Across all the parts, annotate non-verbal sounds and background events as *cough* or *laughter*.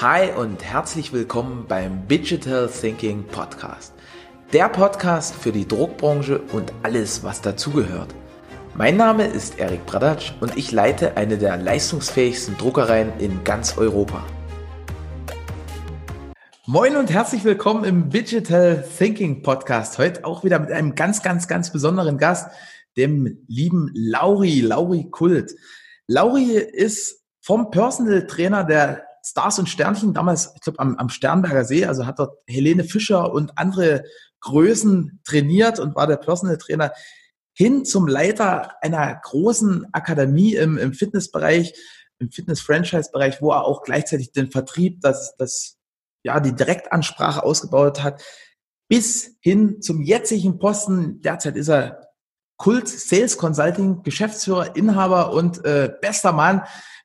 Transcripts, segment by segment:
Hi und herzlich willkommen beim Digital Thinking Podcast. Der Podcast für die Druckbranche und alles, was dazugehört. Mein Name ist Erik Bradatsch und ich leite eine der leistungsfähigsten Druckereien in ganz Europa. Moin und herzlich willkommen im Digital Thinking Podcast. Heute auch wieder mit einem ganz, ganz, ganz besonderen Gast, dem lieben Lauri, Lauri Kult. Lauri ist vom Personal Trainer der Stars und Sternchen damals, ich glaube, am, am Sternberger See, also hat dort Helene Fischer und andere Größen trainiert und war der Personal Trainer hin zum Leiter einer großen Akademie im, im Fitnessbereich, im Fitness-Franchise-Bereich, wo er auch gleichzeitig den Vertrieb, das, das, ja, die Direktansprache ausgebaut hat, bis hin zum jetzigen Posten. Derzeit ist er Kult Sales Consulting, Geschäftsführer, Inhaber und äh, bester Mann.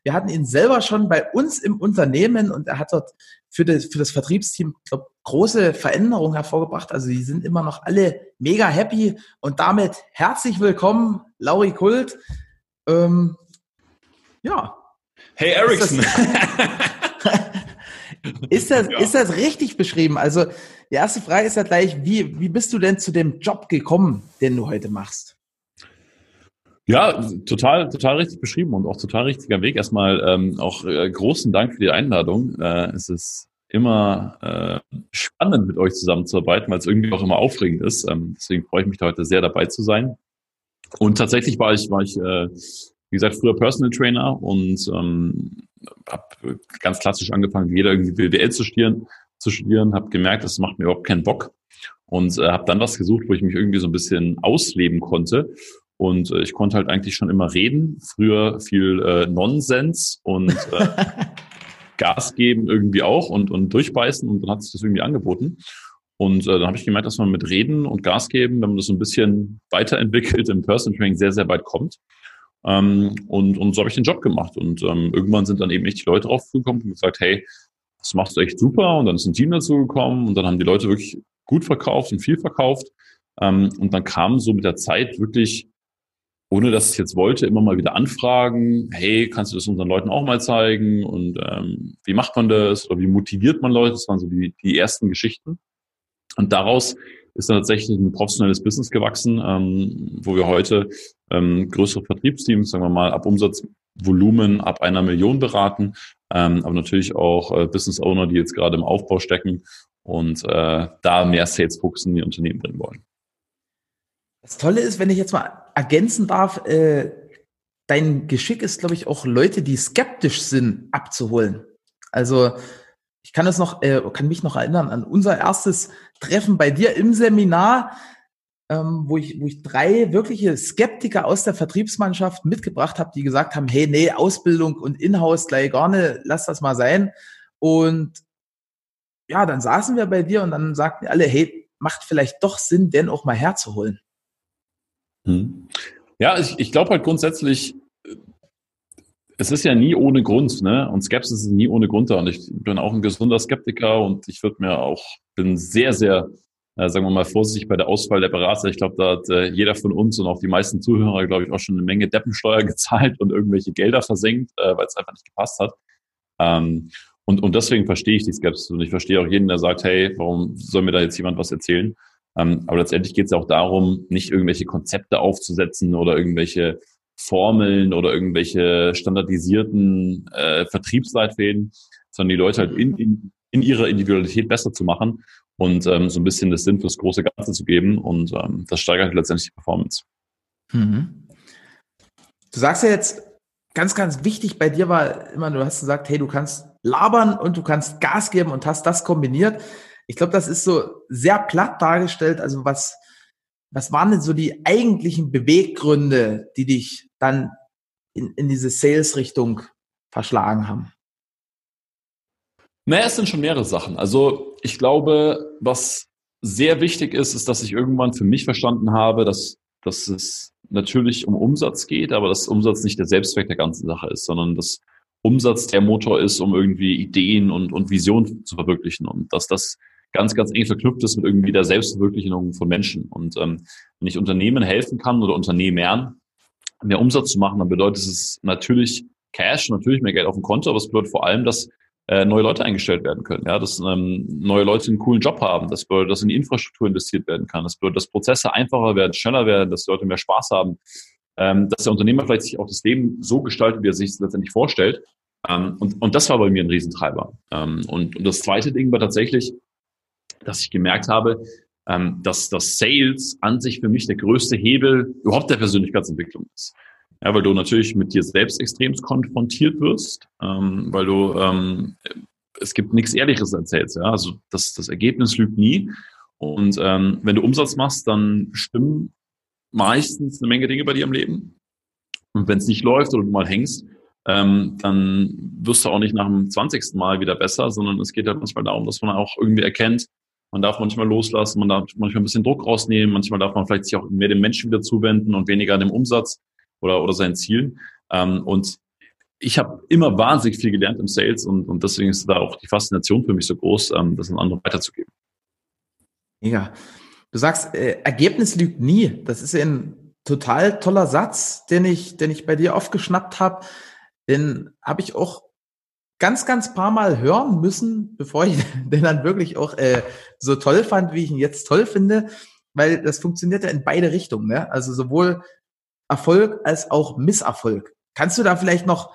Wir hatten ihn selber schon bei uns im Unternehmen und er hat dort für das, für das Vertriebsteam, glaube große Veränderungen hervorgebracht. Also die sind immer noch alle mega happy und damit herzlich willkommen, Lauri Kult. Ähm, ja. Hey Ericsson. *laughs* Ist das, ja. ist das richtig beschrieben? Also die erste Frage ist ja gleich, wie, wie bist du denn zu dem Job gekommen, den du heute machst? Ja, total, total richtig beschrieben und auch total richtiger Weg. Erstmal ähm, auch äh, großen Dank für die Einladung. Äh, es ist immer äh, spannend, mit euch zusammenzuarbeiten, weil es irgendwie auch immer aufregend ist. Ähm, deswegen freue ich mich da heute sehr dabei zu sein. Und tatsächlich war ich, war ich, äh, wie gesagt, früher Personal Trainer und ähm, habe ganz klassisch angefangen, wie jeder irgendwie BWL zu studieren, zu studieren, habe gemerkt, das macht mir überhaupt keinen Bock und äh, habe dann was gesucht, wo ich mich irgendwie so ein bisschen ausleben konnte und äh, ich konnte halt eigentlich schon immer reden. Früher viel äh, Nonsens und äh, *laughs* Gas geben irgendwie auch und, und durchbeißen und dann hat sich das irgendwie angeboten. Und äh, dann habe ich gemerkt, dass man mit Reden und Gas geben, wenn man das so ein bisschen weiterentwickelt im Person Training, sehr, sehr weit kommt. Ähm, und, und so habe ich den Job gemacht. Und ähm, irgendwann sind dann eben echt die Leute draufgekommen und gesagt, hey, das machst du echt super. Und dann ist ein Team dazu gekommen und dann haben die Leute wirklich gut verkauft und viel verkauft. Ähm, und dann kam so mit der Zeit wirklich ohne dass ich jetzt wollte, immer mal wieder anfragen, hey, kannst du das unseren Leuten auch mal zeigen und ähm, wie macht man das oder wie motiviert man Leute? Das waren so die, die ersten Geschichten. Und daraus ist dann tatsächlich ein professionelles Business gewachsen, ähm, wo wir heute ähm, größere Vertriebsteams, sagen wir mal, ab Umsatzvolumen ab einer Million beraten, ähm, aber natürlich auch äh, Business Owner, die jetzt gerade im Aufbau stecken und äh, da mehr Sales Focus in die Unternehmen bringen wollen. Das Tolle ist, wenn ich jetzt mal ergänzen darf, äh, dein Geschick ist, glaube ich, auch Leute, die skeptisch sind, abzuholen. Also ich kann es noch, äh, kann mich noch erinnern an unser erstes Treffen bei dir im Seminar, ähm, wo ich, wo ich drei wirkliche Skeptiker aus der Vertriebsmannschaft mitgebracht habe, die gesagt haben, hey, nee, Ausbildung und Inhouse gleich gar nicht, lass das mal sein. Und ja, dann saßen wir bei dir und dann sagten alle, hey, macht vielleicht doch Sinn, den auch mal herzuholen. Hm. Ja, ich, ich glaube halt grundsätzlich, es ist ja nie ohne Grund, ne? Und Skepsis ist nie ohne Grund da. Und ich bin auch ein gesunder Skeptiker und ich würde mir auch, bin sehr, sehr, äh, sagen wir mal, vorsichtig bei der Auswahl der Berater. Ich glaube, da hat äh, jeder von uns und auch die meisten Zuhörer, glaube ich, auch schon eine Menge Deppensteuer *laughs* gezahlt und irgendwelche Gelder versenkt, äh, weil es einfach nicht gepasst hat. Ähm, und, und deswegen verstehe ich die Skepsis und ich verstehe auch jeden, der sagt, hey, warum soll mir da jetzt jemand was erzählen? Ähm, aber letztendlich geht es ja auch darum, nicht irgendwelche Konzepte aufzusetzen oder irgendwelche Formeln oder irgendwelche standardisierten äh, Vertriebsleitfäden, sondern die Leute halt in, in, in ihrer Individualität besser zu machen und ähm, so ein bisschen das Sinn fürs große Ganze zu geben. Und ähm, das steigert letztendlich die Performance. Mhm. Du sagst ja jetzt, ganz, ganz wichtig bei dir war immer, du hast gesagt, hey, du kannst labern und du kannst Gas geben und hast das kombiniert. Ich glaube, das ist so sehr platt dargestellt. Also was, was waren denn so die eigentlichen Beweggründe, die dich dann in, in diese Sales-Richtung verschlagen haben? Naja, es sind schon mehrere Sachen. Also ich glaube, was sehr wichtig ist, ist, dass ich irgendwann für mich verstanden habe, dass, dass es natürlich um Umsatz geht, aber dass Umsatz nicht der Selbstzweck der ganzen Sache ist, sondern dass Umsatz der Motor ist, um irgendwie Ideen und, und Visionen zu verwirklichen und dass das ganz, ganz eng verknüpft ist mit irgendwie der Selbstverwirklichung von Menschen. Und ähm, wenn ich Unternehmen helfen kann oder Unternehmern, mehr Umsatz zu machen, dann bedeutet es natürlich Cash, natürlich mehr Geld auf dem Konto, aber es bedeutet vor allem, dass äh, neue Leute eingestellt werden können, ja, dass ähm, neue Leute einen coolen Job haben, dass, dass in die Infrastruktur investiert werden kann, dass, dass Prozesse einfacher werden, schneller werden, dass Leute mehr Spaß haben, ähm, dass der Unternehmer vielleicht sich auch das Leben so gestaltet, wie er sich es letztendlich vorstellt. Ähm, und, und das war bei mir ein Riesentreiber. Ähm, und, und das zweite Ding war tatsächlich, dass ich gemerkt habe, ähm, dass das Sales an sich für mich der größte Hebel überhaupt der Persönlichkeitsentwicklung ist. Ja, weil du natürlich mit dir selbst extremst konfrontiert wirst, ähm, weil du ähm, es gibt nichts Ehrliches erzählst, ja. Also das, das Ergebnis lügt nie. Und ähm, wenn du Umsatz machst, dann stimmen meistens eine Menge Dinge bei dir im Leben. Und wenn es nicht läuft oder du mal hängst, ähm, dann wirst du auch nicht nach dem 20. Mal wieder besser, sondern es geht halt manchmal darum, dass man auch irgendwie erkennt, man darf manchmal loslassen, man darf manchmal ein bisschen Druck rausnehmen, manchmal darf man vielleicht sich auch mehr dem Menschen wieder zuwenden und weniger dem Umsatz oder, oder seinen Zielen. Ähm, und ich habe immer wahnsinnig viel gelernt im Sales und, und deswegen ist da auch die Faszination für mich so groß, ähm, das an andere weiterzugeben. Ja, du sagst, äh, Ergebnis lügt nie. Das ist ein total toller Satz, den ich, den ich bei dir aufgeschnappt habe. Den habe ich auch ganz, ganz paar Mal hören müssen, bevor ich *laughs* den dann wirklich auch äh, so toll fand, wie ich ihn jetzt toll finde, weil das funktioniert ja in beide Richtungen. Ne? Also sowohl Erfolg als auch Misserfolg. Kannst du da vielleicht noch,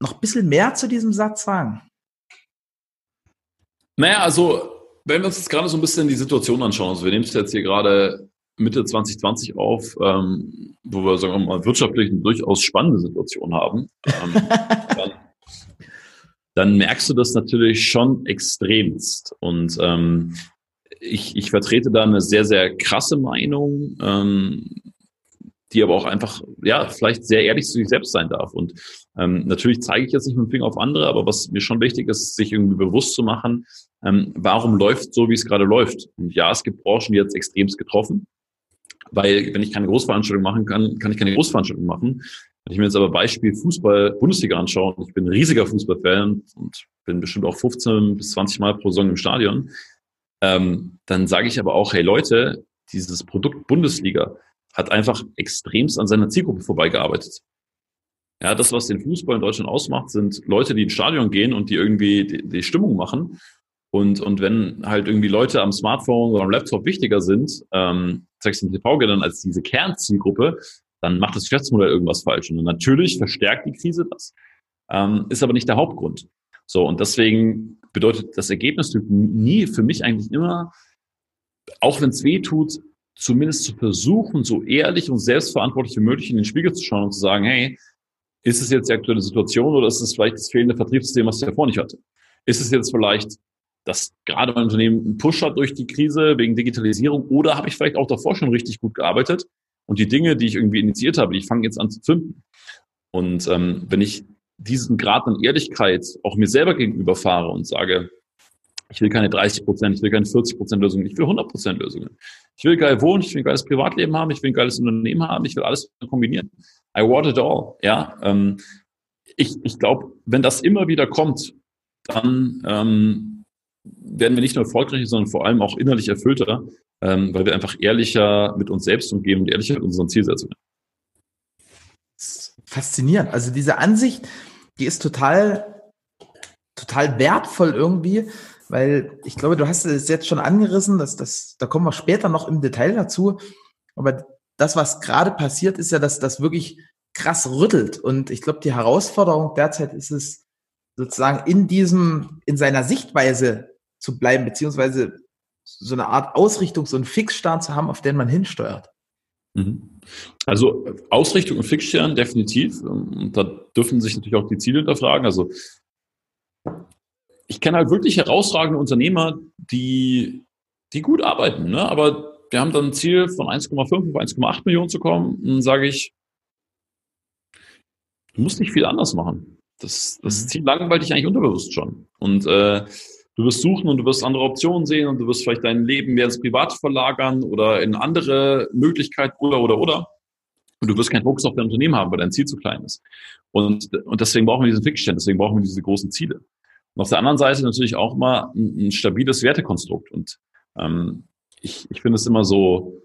noch ein bisschen mehr zu diesem Satz sagen? Naja, also wenn wir uns jetzt gerade so ein bisschen die Situation anschauen, also wir nehmen es jetzt hier gerade Mitte 2020 auf, ähm, wo wir, sagen wir mal, wirtschaftlich eine durchaus spannende Situation haben, ähm, *laughs* dann, merkst du das natürlich schon extremst. Und ähm, ich, ich vertrete da eine sehr, sehr krasse Meinung, ähm, die aber auch einfach, ja, vielleicht sehr ehrlich zu sich selbst sein darf. Und ähm, natürlich zeige ich jetzt nicht mit dem Finger auf andere, aber was mir schon wichtig ist, sich irgendwie bewusst zu machen, ähm, warum läuft so, wie es gerade läuft. Und ja, es gibt Branchen, die jetzt extremst getroffen, weil wenn ich keine Großveranstaltung machen kann, kann ich keine Großveranstaltung machen. Wenn ich mir jetzt aber Beispiel Fußball Bundesliga anschaue, ich bin ein riesiger Fußballfan und bin bestimmt auch 15 bis 20 Mal pro Saison im Stadion, ähm, dann sage ich aber auch, hey Leute, dieses Produkt Bundesliga, hat einfach extremst an seiner Zielgruppe vorbeigearbeitet. Ja, das, was den Fußball in Deutschland ausmacht, sind Leute, die ins Stadion gehen und die irgendwie die, die Stimmung machen. Und, und wenn halt irgendwie Leute am Smartphone oder am Laptop wichtiger sind, ähm, Sex und TV dann als diese Kernzielgruppe, dann macht das Geschäftsmodell irgendwas falsch. Und natürlich verstärkt die Krise das, ähm, ist aber nicht der Hauptgrund. So, und deswegen bedeutet das Ergebnis nie für mich eigentlich immer, auch wenn es weh tut, zumindest zu versuchen, so ehrlich und selbstverantwortlich wie möglich in den Spiegel zu schauen und zu sagen, hey, ist es jetzt die aktuelle Situation oder ist es vielleicht das fehlende Vertriebssystem, was ich davor nicht hatte? Ist es jetzt vielleicht, dass gerade mein Unternehmen einen Push hat durch die Krise wegen Digitalisierung oder habe ich vielleicht auch davor schon richtig gut gearbeitet und die Dinge, die ich irgendwie initiiert habe, die fangen jetzt an zu zünden. Und ähm, wenn ich diesen Grad an Ehrlichkeit auch mir selber gegenüber fahre und sage, ich will keine 30 Prozent, ich will keine 40 Prozent Lösungen, ich will 100 Prozent Lösungen. Ich will geil wohnen, ich will ein geiles Privatleben haben, ich will ein geiles Unternehmen haben, ich will alles kombinieren. I want it all. Ja, ähm, ich, ich glaube, wenn das immer wieder kommt, dann ähm, werden wir nicht nur erfolgreicher, sondern vor allem auch innerlich erfüllter, ähm, weil wir einfach ehrlicher mit uns selbst umgehen und ehrlicher mit unseren Zielsetzungen. Faszinierend. Also diese Ansicht, die ist total, total wertvoll irgendwie, weil ich glaube, du hast es jetzt schon angerissen, dass das, da kommen wir später noch im Detail dazu. Aber das, was gerade passiert, ist ja, dass das wirklich krass rüttelt. Und ich glaube, die Herausforderung derzeit ist es, sozusagen in diesem, in seiner Sichtweise zu bleiben, beziehungsweise so eine Art Ausrichtung, so einen Fixstern zu haben, auf den man hinsteuert. Mhm. Also Ausrichtung und Fixstern definitiv. Und da dürfen sich natürlich auch die Ziele hinterfragen. Also ich kenne halt wirklich herausragende Unternehmer, die, die gut arbeiten, ne? aber wir haben dann ein Ziel von 1,5 auf 1,8 Millionen zu kommen. Und dann sage ich, du musst nicht viel anders machen. Das, das mhm. Ziel langweilt dich eigentlich unterbewusst schon. Und äh, du wirst suchen und du wirst andere Optionen sehen und du wirst vielleicht dein Leben mehr ins Private verlagern oder in andere Möglichkeiten oder, oder, oder. Und du wirst keinen Fokus auf dein Unternehmen haben, weil dein Ziel zu klein ist. Und, und deswegen brauchen wir diesen Fixstand, deswegen brauchen wir diese großen Ziele. Und auf der anderen Seite natürlich auch mal ein, ein stabiles Wertekonstrukt. Und ähm, ich, ich finde es immer so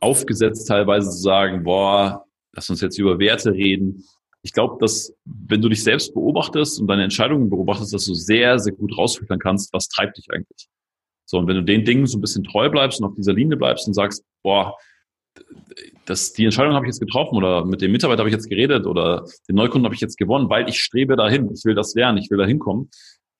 aufgesetzt, teilweise zu sagen, boah, lass uns jetzt über Werte reden. Ich glaube, dass wenn du dich selbst beobachtest und deine Entscheidungen beobachtest, dass du sehr, sehr gut rausfiltern kannst, was treibt dich eigentlich. So, und wenn du den Dingen so ein bisschen treu bleibst und auf dieser Linie bleibst und sagst, boah, das, die Entscheidung habe ich jetzt getroffen oder mit dem Mitarbeiter habe ich jetzt geredet oder den Neukunden habe ich jetzt gewonnen, weil ich strebe dahin, ich will das lernen, ich will da hinkommen,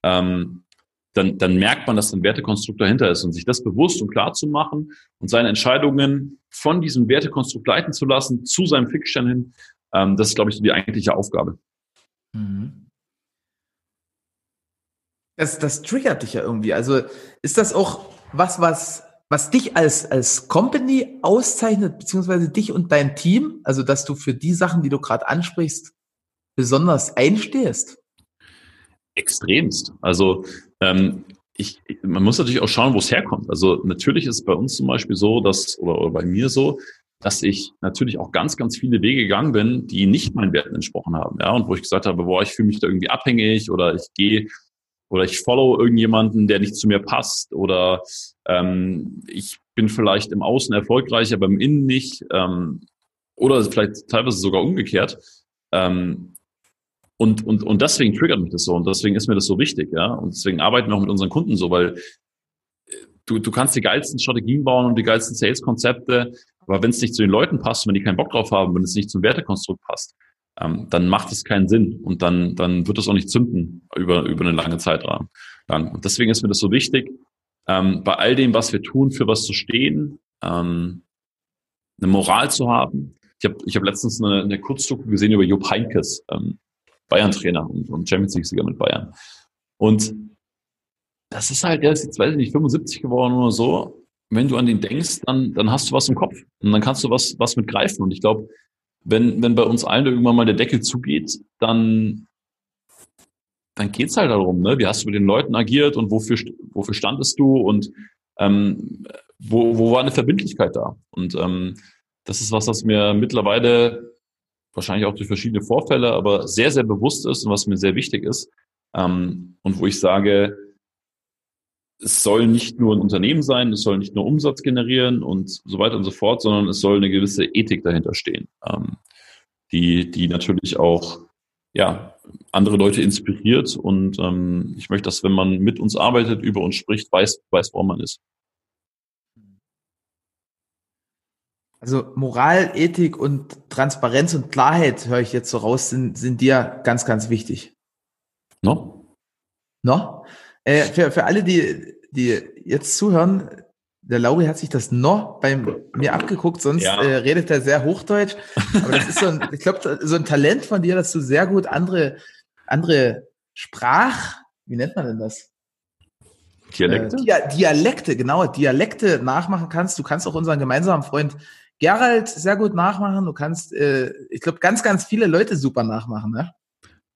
ähm, dann, dann merkt man, dass ein Wertekonstrukt dahinter ist und sich das bewusst und klar zu machen und seine Entscheidungen von diesem Wertekonstrukt leiten zu lassen, zu seinem Fixstern hin, ähm, das ist, glaube ich, so die eigentliche Aufgabe. Mhm. Das, das triggert dich ja irgendwie. Also ist das auch was, was, was dich als, als Company auszeichnet, beziehungsweise dich und dein Team? Also, dass du für die Sachen, die du gerade ansprichst, besonders einstehst? Extremst. Also ähm, ich, man muss natürlich auch schauen, wo es herkommt. Also natürlich ist es bei uns zum Beispiel so, dass, oder, oder bei mir so, dass ich natürlich auch ganz, ganz viele Wege gegangen bin, die nicht meinen Werten entsprochen haben. Ja, und wo ich gesagt habe, boah, ich fühle mich da irgendwie abhängig oder ich gehe oder ich follow irgendjemanden, der nicht zu mir passt oder ähm, ich bin vielleicht im Außen erfolgreich, aber im Innen nicht ähm, oder vielleicht teilweise sogar umgekehrt. Ähm, und, und, und deswegen triggert mich das so und deswegen ist mir das so wichtig, ja. Und deswegen arbeiten wir auch mit unseren Kunden so, weil äh, du, du kannst die geilsten Strategien bauen und die geilsten Sales-Konzepte, aber wenn es nicht zu den Leuten passt, wenn die keinen Bock drauf haben, wenn es nicht zum Wertekonstrukt passt, ähm, dann macht es keinen Sinn und dann, dann wird es auch nicht zünden über, über eine lange Zeitrahmen. Lang. Und deswegen ist mir das so wichtig, ähm, bei all dem, was wir tun, für was zu stehen, ähm, eine Moral zu haben. Ich habe ich hab letztens eine, eine Kurzdoku gesehen über Jupp Heinkes. Ähm, Bayern-Trainer und, und Champions League-Sieger mit Bayern. Und das ist halt, der ist jetzt, weiß ich nicht, 75 geworden oder so. Wenn du an den denkst, dann, dann hast du was im Kopf und dann kannst du was, was mit. Und ich glaube, wenn, wenn bei uns allen irgendwann mal der Deckel zugeht, dann, dann geht's halt darum, ne? Wie hast du mit den Leuten agiert und wofür, wofür standest du und ähm, wo, wo war eine Verbindlichkeit da? Und ähm, das ist was, was mir mittlerweile wahrscheinlich auch durch verschiedene Vorfälle, aber sehr, sehr bewusst ist und was mir sehr wichtig ist. Ähm, und wo ich sage, es soll nicht nur ein Unternehmen sein, es soll nicht nur Umsatz generieren und so weiter und so fort, sondern es soll eine gewisse Ethik dahinter stehen, ähm, die, die natürlich auch ja, andere Leute inspiriert. Und ähm, ich möchte, dass wenn man mit uns arbeitet, über uns spricht, weiß, weiß, wo man ist. Also Moral, Ethik und Transparenz und Klarheit, höre ich jetzt so raus, sind, sind dir ganz, ganz wichtig. No? No? Äh, für, für alle, die, die jetzt zuhören, der Lauri hat sich das noch bei mir abgeguckt, sonst ja. äh, redet er sehr Hochdeutsch. Aber das ist so ein, ich glaube, so ein Talent von dir, dass du sehr gut andere, andere Sprach, wie nennt man denn das? Dialekte? Äh, Dialekte, genau, Dialekte nachmachen kannst. Du kannst auch unseren gemeinsamen Freund Gerald sehr gut nachmachen. Du kannst, äh, ich glaube, ganz, ganz viele Leute super nachmachen, ne?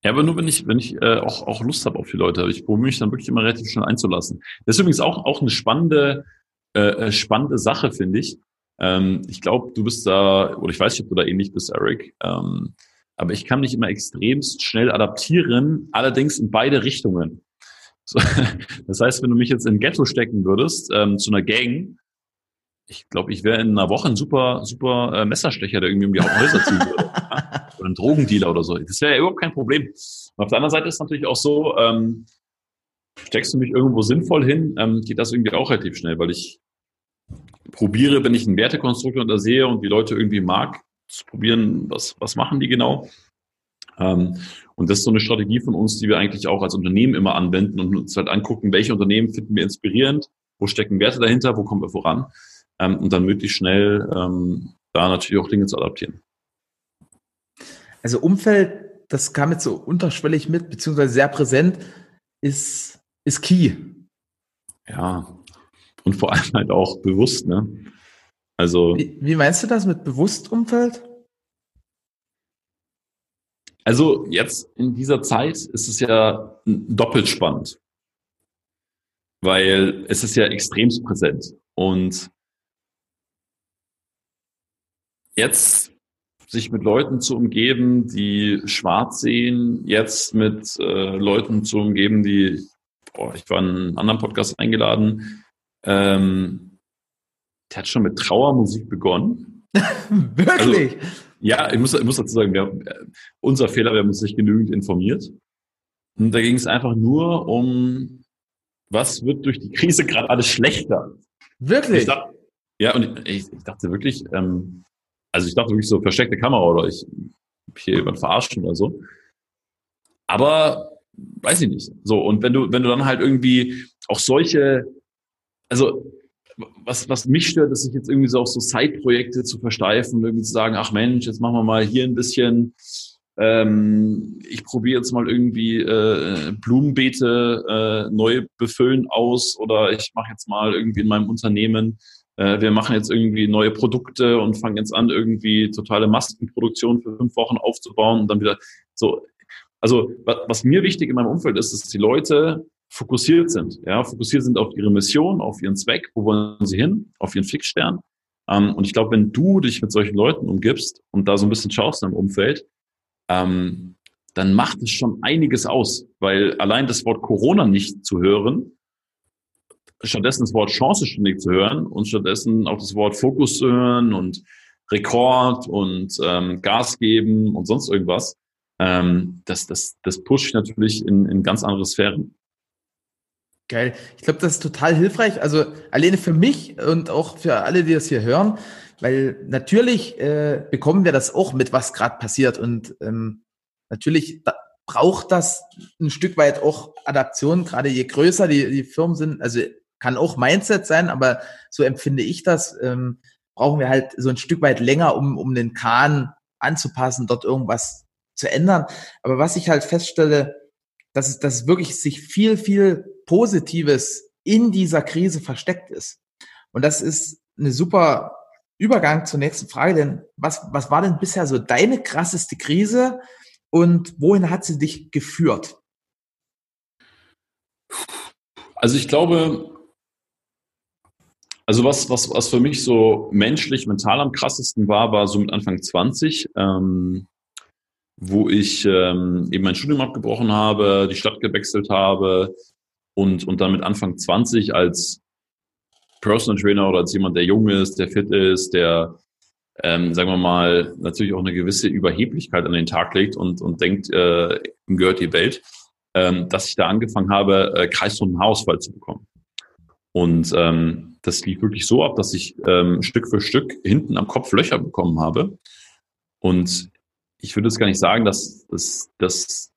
Ja, aber nur wenn ich, wenn ich äh, auch, auch Lust habe auf die Leute. Ich probiere mich dann wirklich immer relativ schnell einzulassen. Das ist übrigens auch, auch eine spannende, äh, äh, spannende Sache, finde ich. Ähm, ich glaube, du bist da, oder ich weiß nicht, ob du da ähnlich bist, Eric. Ähm, aber ich kann mich immer extremst schnell adaptieren, allerdings in beide Richtungen. So, *laughs* das heißt, wenn du mich jetzt in Ghetto stecken würdest, ähm, zu einer Gang, ich glaube, ich wäre in einer Woche ein super, super äh, Messerstecher, der irgendwie um die Häuser ziehen würde. *laughs* oder ein Drogendealer oder so. Das wäre ja überhaupt kein Problem. Und auf der anderen Seite ist es natürlich auch so, ähm, steckst du mich irgendwo sinnvoll hin, ähm, geht das irgendwie auch relativ schnell, weil ich probiere, wenn ich einen Wertekonstruktor da sehe und die Leute irgendwie mag, zu probieren, was, was machen die genau. Ähm, und das ist so eine Strategie von uns, die wir eigentlich auch als Unternehmen immer anwenden und uns halt angucken, welche Unternehmen finden wir inspirierend, wo stecken Werte dahinter, wo kommen wir voran ähm, und dann möglichst schnell ähm, da natürlich auch Dinge zu adaptieren. Also Umfeld, das kam jetzt so unterschwellig mit, beziehungsweise sehr präsent, ist, ist key. Ja, und vor allem halt auch bewusst, ne? Also. Wie, wie meinst du das mit bewusst Umfeld? Also jetzt in dieser Zeit ist es ja doppelt spannend, weil es ist ja extremst präsent und jetzt sich mit Leuten zu umgeben, die schwarz sehen, jetzt mit äh, Leuten zu umgeben, die, boah, ich war in einen anderen Podcast eingeladen, ähm, der hat schon mit Trauermusik begonnen. *laughs* Wirklich? Ja, ich muss, ich muss dazu sagen, wir, unser Fehler, wir haben uns nicht genügend informiert. Und da ging es einfach nur um, was wird durch die Krise gerade alles schlechter. Wirklich? Dachte, ja, und ich, ich, dachte wirklich, ähm, also ich dachte wirklich so versteckte Kamera oder ich hier jemand verarschen oder so. Aber weiß ich nicht. So, und wenn du, wenn du dann halt irgendwie auch solche, also was, was mich stört, ist sich jetzt irgendwie so auf so Side-Projekte zu versteifen und irgendwie zu sagen, ach Mensch, jetzt machen wir mal hier ein bisschen, ähm, ich probiere jetzt mal irgendwie äh, Blumenbeete äh, neu befüllen aus oder ich mache jetzt mal irgendwie in meinem Unternehmen, wir machen jetzt irgendwie neue Produkte und fangen jetzt an, irgendwie totale Maskenproduktion für fünf Wochen aufzubauen und dann wieder so. Also was, mir wichtig in meinem Umfeld ist, dass die Leute fokussiert sind, ja, fokussiert sind auf ihre Mission, auf ihren Zweck, wo wollen sie hin, auf ihren Fixstern. Ähm, und ich glaube, wenn du dich mit solchen Leuten umgibst und da so ein bisschen schaust im Umfeld, ähm, dann macht es schon einiges aus, weil allein das Wort Corona nicht zu hören, stattdessen das Wort Chance ständig zu hören und stattdessen auch das Wort Fokus zu hören und Rekord und ähm, Gas geben und sonst irgendwas, ähm, das, das, das pusht natürlich in, in ganz andere Sphären. Geil. Ich glaube, das ist total hilfreich. Also alleine für mich und auch für alle, die das hier hören, weil natürlich äh, bekommen wir das auch mit, was gerade passiert. Und ähm, natürlich da braucht das ein Stück weit auch Adaption, gerade je größer die, die Firmen sind. Also kann auch Mindset sein, aber so empfinde ich das. Ähm, brauchen wir halt so ein Stück weit länger, um, um den Kahn anzupassen, dort irgendwas zu ändern. Aber was ich halt feststelle, dass es, dass es wirklich sich viel, viel Positives in dieser Krise versteckt ist. Und das ist eine super Übergang zur nächsten Frage, denn was, was war denn bisher so deine krasseste Krise und wohin hat sie dich geführt? Also ich glaube, also was, was, was für mich so menschlich, mental am krassesten war, war so mit Anfang 20. Ähm, wo ich ähm, eben mein Studium abgebrochen habe, die Stadt gewechselt habe und, und dann mit Anfang 20 als Personal Trainer oder als jemand, der jung ist, der fit ist, der, ähm, sagen wir mal, natürlich auch eine gewisse Überheblichkeit an den Tag legt und, und denkt, äh, ihm gehört die Welt, ähm, dass ich da angefangen habe, äh, kreisrunden Haarausfall zu bekommen. Und ähm, das lief wirklich so ab, dass ich ähm, Stück für Stück hinten am Kopf Löcher bekommen habe. Und ich würde jetzt gar nicht sagen, dass, dass, dass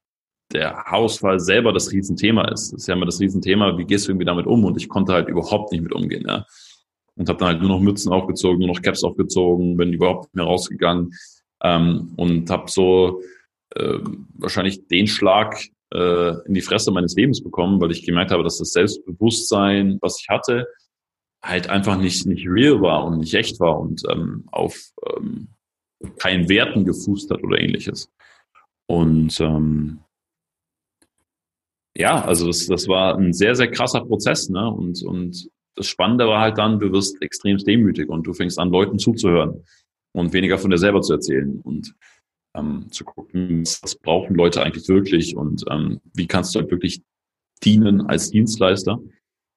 der Hausfall selber das Riesenthema ist. Das ist ja immer das Riesenthema, wie gehst du irgendwie damit um? Und ich konnte halt überhaupt nicht mit umgehen. Ja. Und habe dann halt nur noch Mützen aufgezogen, nur noch Caps aufgezogen, bin überhaupt nicht mehr rausgegangen ähm, und habe so äh, wahrscheinlich den Schlag äh, in die Fresse meines Lebens bekommen, weil ich gemerkt habe, dass das Selbstbewusstsein, was ich hatte, halt einfach nicht, nicht real war und nicht echt war und ähm, auf ähm, keinen Werten gefußt hat oder ähnliches. Und ähm, ja, also das, das war ein sehr, sehr krasser Prozess, ne? Und, und das Spannende war halt dann, du wirst extrem demütig und du fängst an, Leuten zuzuhören und weniger von dir selber zu erzählen und ähm, zu gucken, was brauchen Leute eigentlich wirklich und ähm, wie kannst du halt wirklich dienen als Dienstleister.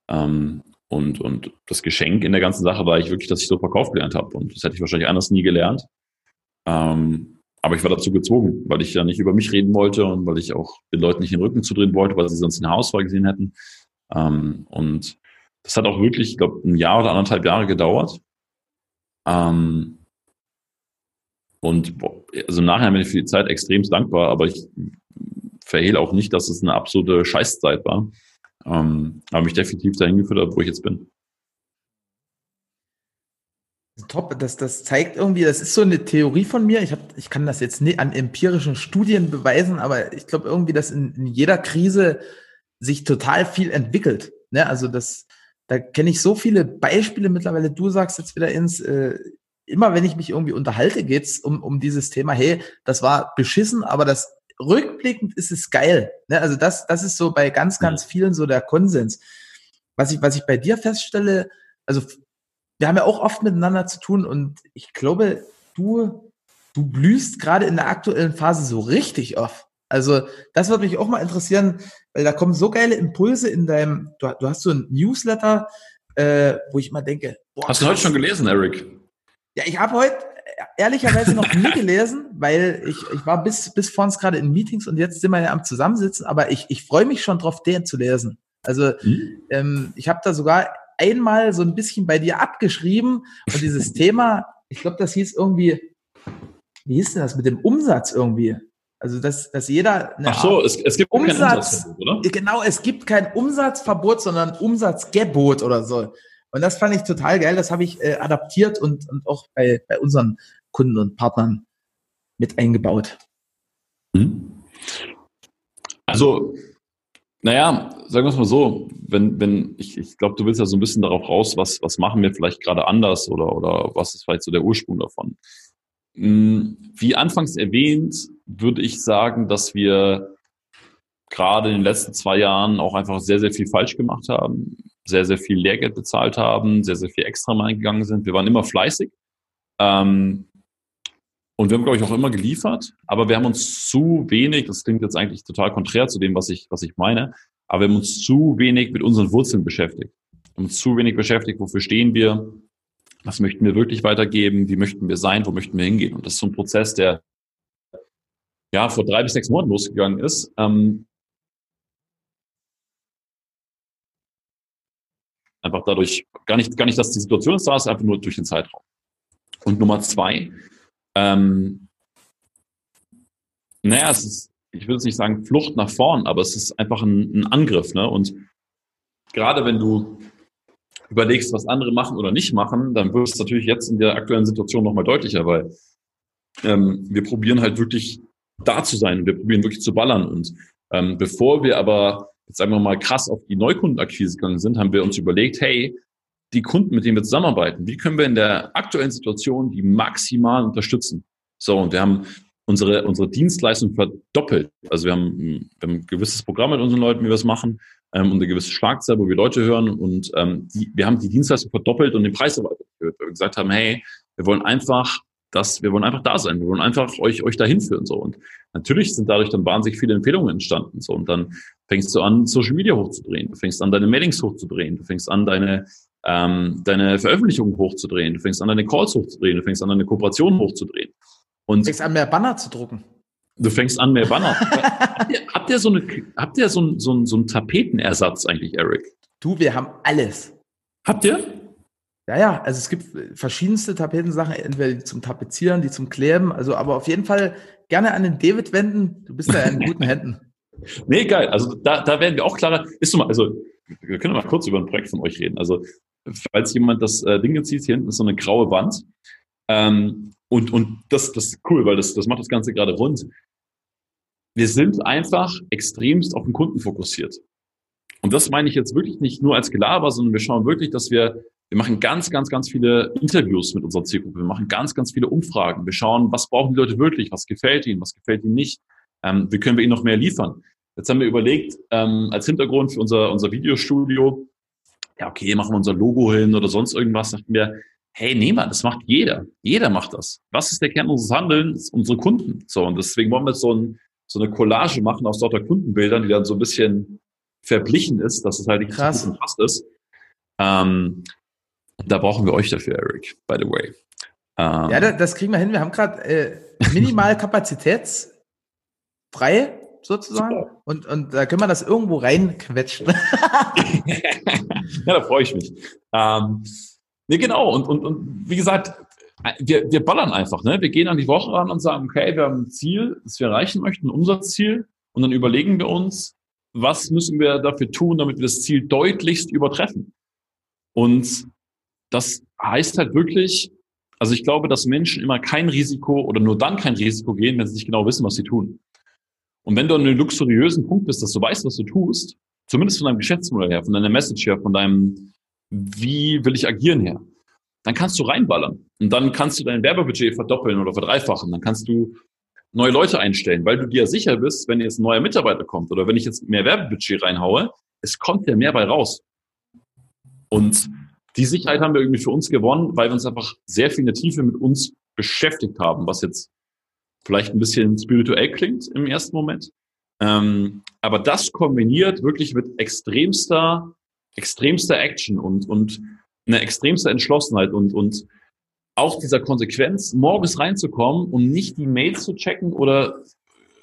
Ähm, und, und das Geschenk in der ganzen Sache war ich wirklich, dass ich so verkauft gelernt habe. Und das hätte ich wahrscheinlich anders nie gelernt. Ähm, aber ich war dazu gezwungen, weil ich ja nicht über mich reden wollte und weil ich auch den Leuten nicht den Rücken zudrehen wollte, weil sie sonst den Haarausfall gesehen hätten. Ähm, und das hat auch wirklich, ich glaube, ein Jahr oder anderthalb Jahre gedauert. Ähm, und also nachher bin ich für die Zeit extrem dankbar, aber ich verhehle auch nicht, dass es eine absolute Scheißzeit war. Ähm, aber mich definitiv dahin geführt wo ich jetzt bin. Top, das, das zeigt irgendwie, das ist so eine Theorie von mir. Ich, hab, ich kann das jetzt nicht an empirischen Studien beweisen, aber ich glaube irgendwie, dass in, in, jeder Krise sich total viel entwickelt. Ne? Also das, da kenne ich so viele Beispiele mittlerweile. Du sagst jetzt wieder ins, äh, immer wenn ich mich irgendwie unterhalte, geht's um, um dieses Thema, hey, das war beschissen, aber das rückblickend ist es geil. Ne? Also das, das ist so bei ganz, ganz vielen so der Konsens. Was ich, was ich bei dir feststelle, also wir haben ja auch oft miteinander zu tun und ich glaube, du, du blühst gerade in der aktuellen Phase so richtig auf. Also das würde mich auch mal interessieren, weil da kommen so geile Impulse in deinem, du, du hast so ein Newsletter, äh, wo ich mal denke, boah, hast du heute schon gelesen, Eric? Ja, ich habe heute ehrlicherweise noch nie gelesen, weil ich, ich war bis, bis vor uns gerade in Meetings und jetzt sind wir ja am Zusammensitzen, aber ich, ich freue mich schon drauf, den zu lesen. Also mhm. ähm, ich habe da sogar einmal so ein bisschen bei dir abgeschrieben und dieses Thema, ich glaube, das hieß irgendwie, wie hieß denn das mit dem Umsatz irgendwie? Also dass, dass jeder Ach so, es, es gibt Umsatz, kein Umsatzverbot, oder? Genau, es gibt kein Umsatzverbot, sondern Umsatzgebot oder so. Und das fand ich total geil. Das habe ich äh, adaptiert und, und auch bei, bei unseren Kunden und Partnern mit eingebaut. Mhm. Also, naja, sagen wir es mal so, wenn, wenn, ich, ich glaube, du willst ja so ein bisschen darauf raus, was, was machen wir vielleicht gerade anders oder, oder was ist vielleicht so der Ursprung davon. Hm, wie anfangs erwähnt, würde ich sagen, dass wir gerade in den letzten zwei Jahren auch einfach sehr, sehr viel falsch gemacht haben, sehr, sehr viel Lehrgeld bezahlt haben, sehr, sehr viel extra mal eingegangen sind. Wir waren immer fleißig. Ähm, und wir haben, glaube ich, auch immer geliefert, aber wir haben uns zu wenig, das klingt jetzt eigentlich total konträr zu dem, was ich, was ich meine, aber wir haben uns zu wenig mit unseren Wurzeln beschäftigt. Wir haben uns zu wenig beschäftigt, wofür stehen wir, was möchten wir wirklich weitergeben, wie möchten wir sein, wo möchten wir hingehen. Und das ist so ein Prozess, der ja vor drei bis sechs Monaten losgegangen ist. Ähm, einfach dadurch, gar nicht, gar nicht, dass die Situation ist da ist, einfach nur durch den Zeitraum. Und Nummer zwei, ähm, naja, es ist, ich würde es nicht sagen Flucht nach vorn, aber es ist einfach ein, ein Angriff. Ne? Und gerade wenn du überlegst, was andere machen oder nicht machen, dann wird es natürlich jetzt in der aktuellen Situation nochmal deutlicher, weil ähm, wir probieren halt wirklich da zu sein wir probieren wirklich zu ballern. Und ähm, bevor wir aber jetzt sagen wir mal krass auf die Neukundenakquise gegangen sind, haben wir uns überlegt, hey, die Kunden, mit denen wir zusammenarbeiten, wie können wir in der aktuellen Situation die maximal unterstützen? So, und wir haben unsere, unsere Dienstleistung verdoppelt. Also wir haben, wir haben ein gewisses Programm mit unseren Leuten, wie wir es machen, ähm, und eine gewisse Schlagzahl, wo wir Leute hören. Und ähm, die, wir haben die Dienstleistung verdoppelt und den Preis erweitert, weil wir gesagt haben, hey, wir wollen einfach das, wir wollen einfach da sein, wir wollen einfach euch, euch dahin führen. So. Und natürlich sind dadurch dann wahnsinnig viele Empfehlungen entstanden. So. Und dann fängst du an, Social Media hochzudrehen, du fängst an, deine Mailings hochzudrehen, du fängst an, deine, ähm, deine Veröffentlichungen hochzudrehen, du fängst an, deine Calls hochzudrehen, du fängst an, deine Kooperation hochzudrehen. Und du fängst an, mehr Banner zu drucken. Du fängst an, mehr Banner. habt, ihr, habt ihr so eine, habt ihr so ein, so ein, so ein Tapetenersatz eigentlich, Eric? Du, wir haben alles. Habt ihr? Ja, ja, also es gibt verschiedenste Tapetensachen, entweder die zum Tapezieren, die zum Kleben, also aber auf jeden Fall gerne an den David wenden. Du bist da in guten Händen. *laughs* Nee, geil. Also da, da werden wir auch klarer. Ist so mal, also wir können mal kurz über ein Projekt von euch reden. Also falls jemand das äh, Ding jetzt sieht, hier hinten ist so eine graue Wand. Ähm, und, und das, das ist cool, weil das, das macht das Ganze gerade rund. Wir sind einfach extremst auf den Kunden fokussiert. Und das meine ich jetzt wirklich nicht nur als Gelaber, sondern wir schauen wirklich, dass wir wir machen ganz, ganz, ganz viele Interviews mit unserer Zielgruppe. Wir machen ganz, ganz viele Umfragen. Wir schauen, was brauchen die Leute wirklich, was gefällt ihnen, was gefällt ihnen nicht. Ähm, wie können wir ihnen noch mehr liefern? Jetzt haben wir überlegt, ähm, als Hintergrund für unser, unser Videostudio, ja, okay, machen wir unser Logo hin oder sonst irgendwas, sagten wir, hey, nee, man, das macht jeder. Jeder macht das. Was ist der Kern unseres Handelns? Unsere Kunden. So, und deswegen wollen wir jetzt so, ein, so eine Collage machen aus lauter Kundenbildern, die dann so ein bisschen verblichen ist, dass es halt nicht Krass. so passt ist. Ähm, da brauchen wir euch dafür, Eric, by the way. Ähm, ja, das kriegen wir hin. Wir haben gerade äh, minimal *laughs* kapazitätsfrei sozusagen. Und, und da können wir das irgendwo reinquetschen. *laughs* ja, da freue ich mich. Ähm, nee, genau. Und, und, und wie gesagt, wir, wir ballern einfach. Ne? Wir gehen an die Woche ran und sagen, okay, wir haben ein Ziel, das wir erreichen möchten, ein Umsatzziel. Und dann überlegen wir uns, was müssen wir dafür tun, damit wir das Ziel deutlichst übertreffen. Und das heißt halt wirklich, also ich glaube, dass Menschen immer kein Risiko oder nur dann kein Risiko gehen, wenn sie nicht genau wissen, was sie tun. Und wenn du an einem luxuriösen Punkt bist, dass du weißt, was du tust, zumindest von deinem Geschäftsmodell her, von deiner Message her, von deinem, wie will ich agieren her, dann kannst du reinballern. Und dann kannst du dein Werbebudget verdoppeln oder verdreifachen. Dann kannst du neue Leute einstellen, weil du dir sicher bist, wenn jetzt ein neuer Mitarbeiter kommt oder wenn ich jetzt mehr Werbebudget reinhaue, es kommt ja mehr bei raus. Und die Sicherheit haben wir irgendwie für uns gewonnen, weil wir uns einfach sehr viel in der Tiefe mit uns beschäftigt haben, was jetzt vielleicht ein bisschen spirituell klingt im ersten Moment. Ähm, aber das kombiniert wirklich mit extremster, extremster Action und, und eine extremste Entschlossenheit und, und auch dieser Konsequenz, morgens reinzukommen und nicht die Mails zu checken oder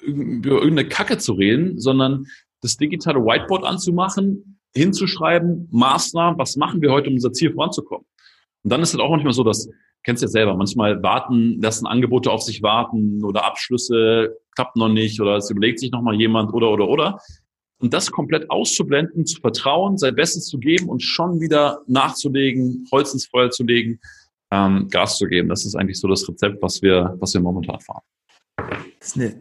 über irgendeine Kacke zu reden, sondern das digitale Whiteboard anzumachen, hinzuschreiben, Maßnahmen, was machen wir heute, um unser Ziel voranzukommen. Und dann ist es auch manchmal so, dass, kennst du ja selber, manchmal warten, lassen Angebote auf sich warten oder Abschlüsse klappt noch nicht oder es überlegt sich nochmal jemand oder, oder, oder. Und das komplett auszublenden, zu vertrauen, sein Bestes zu geben und schon wieder nachzulegen, Holz ins Feuer zu legen, ähm, Gas zu geben. Das ist eigentlich so das Rezept, was wir, was wir momentan fahren. Das ist eine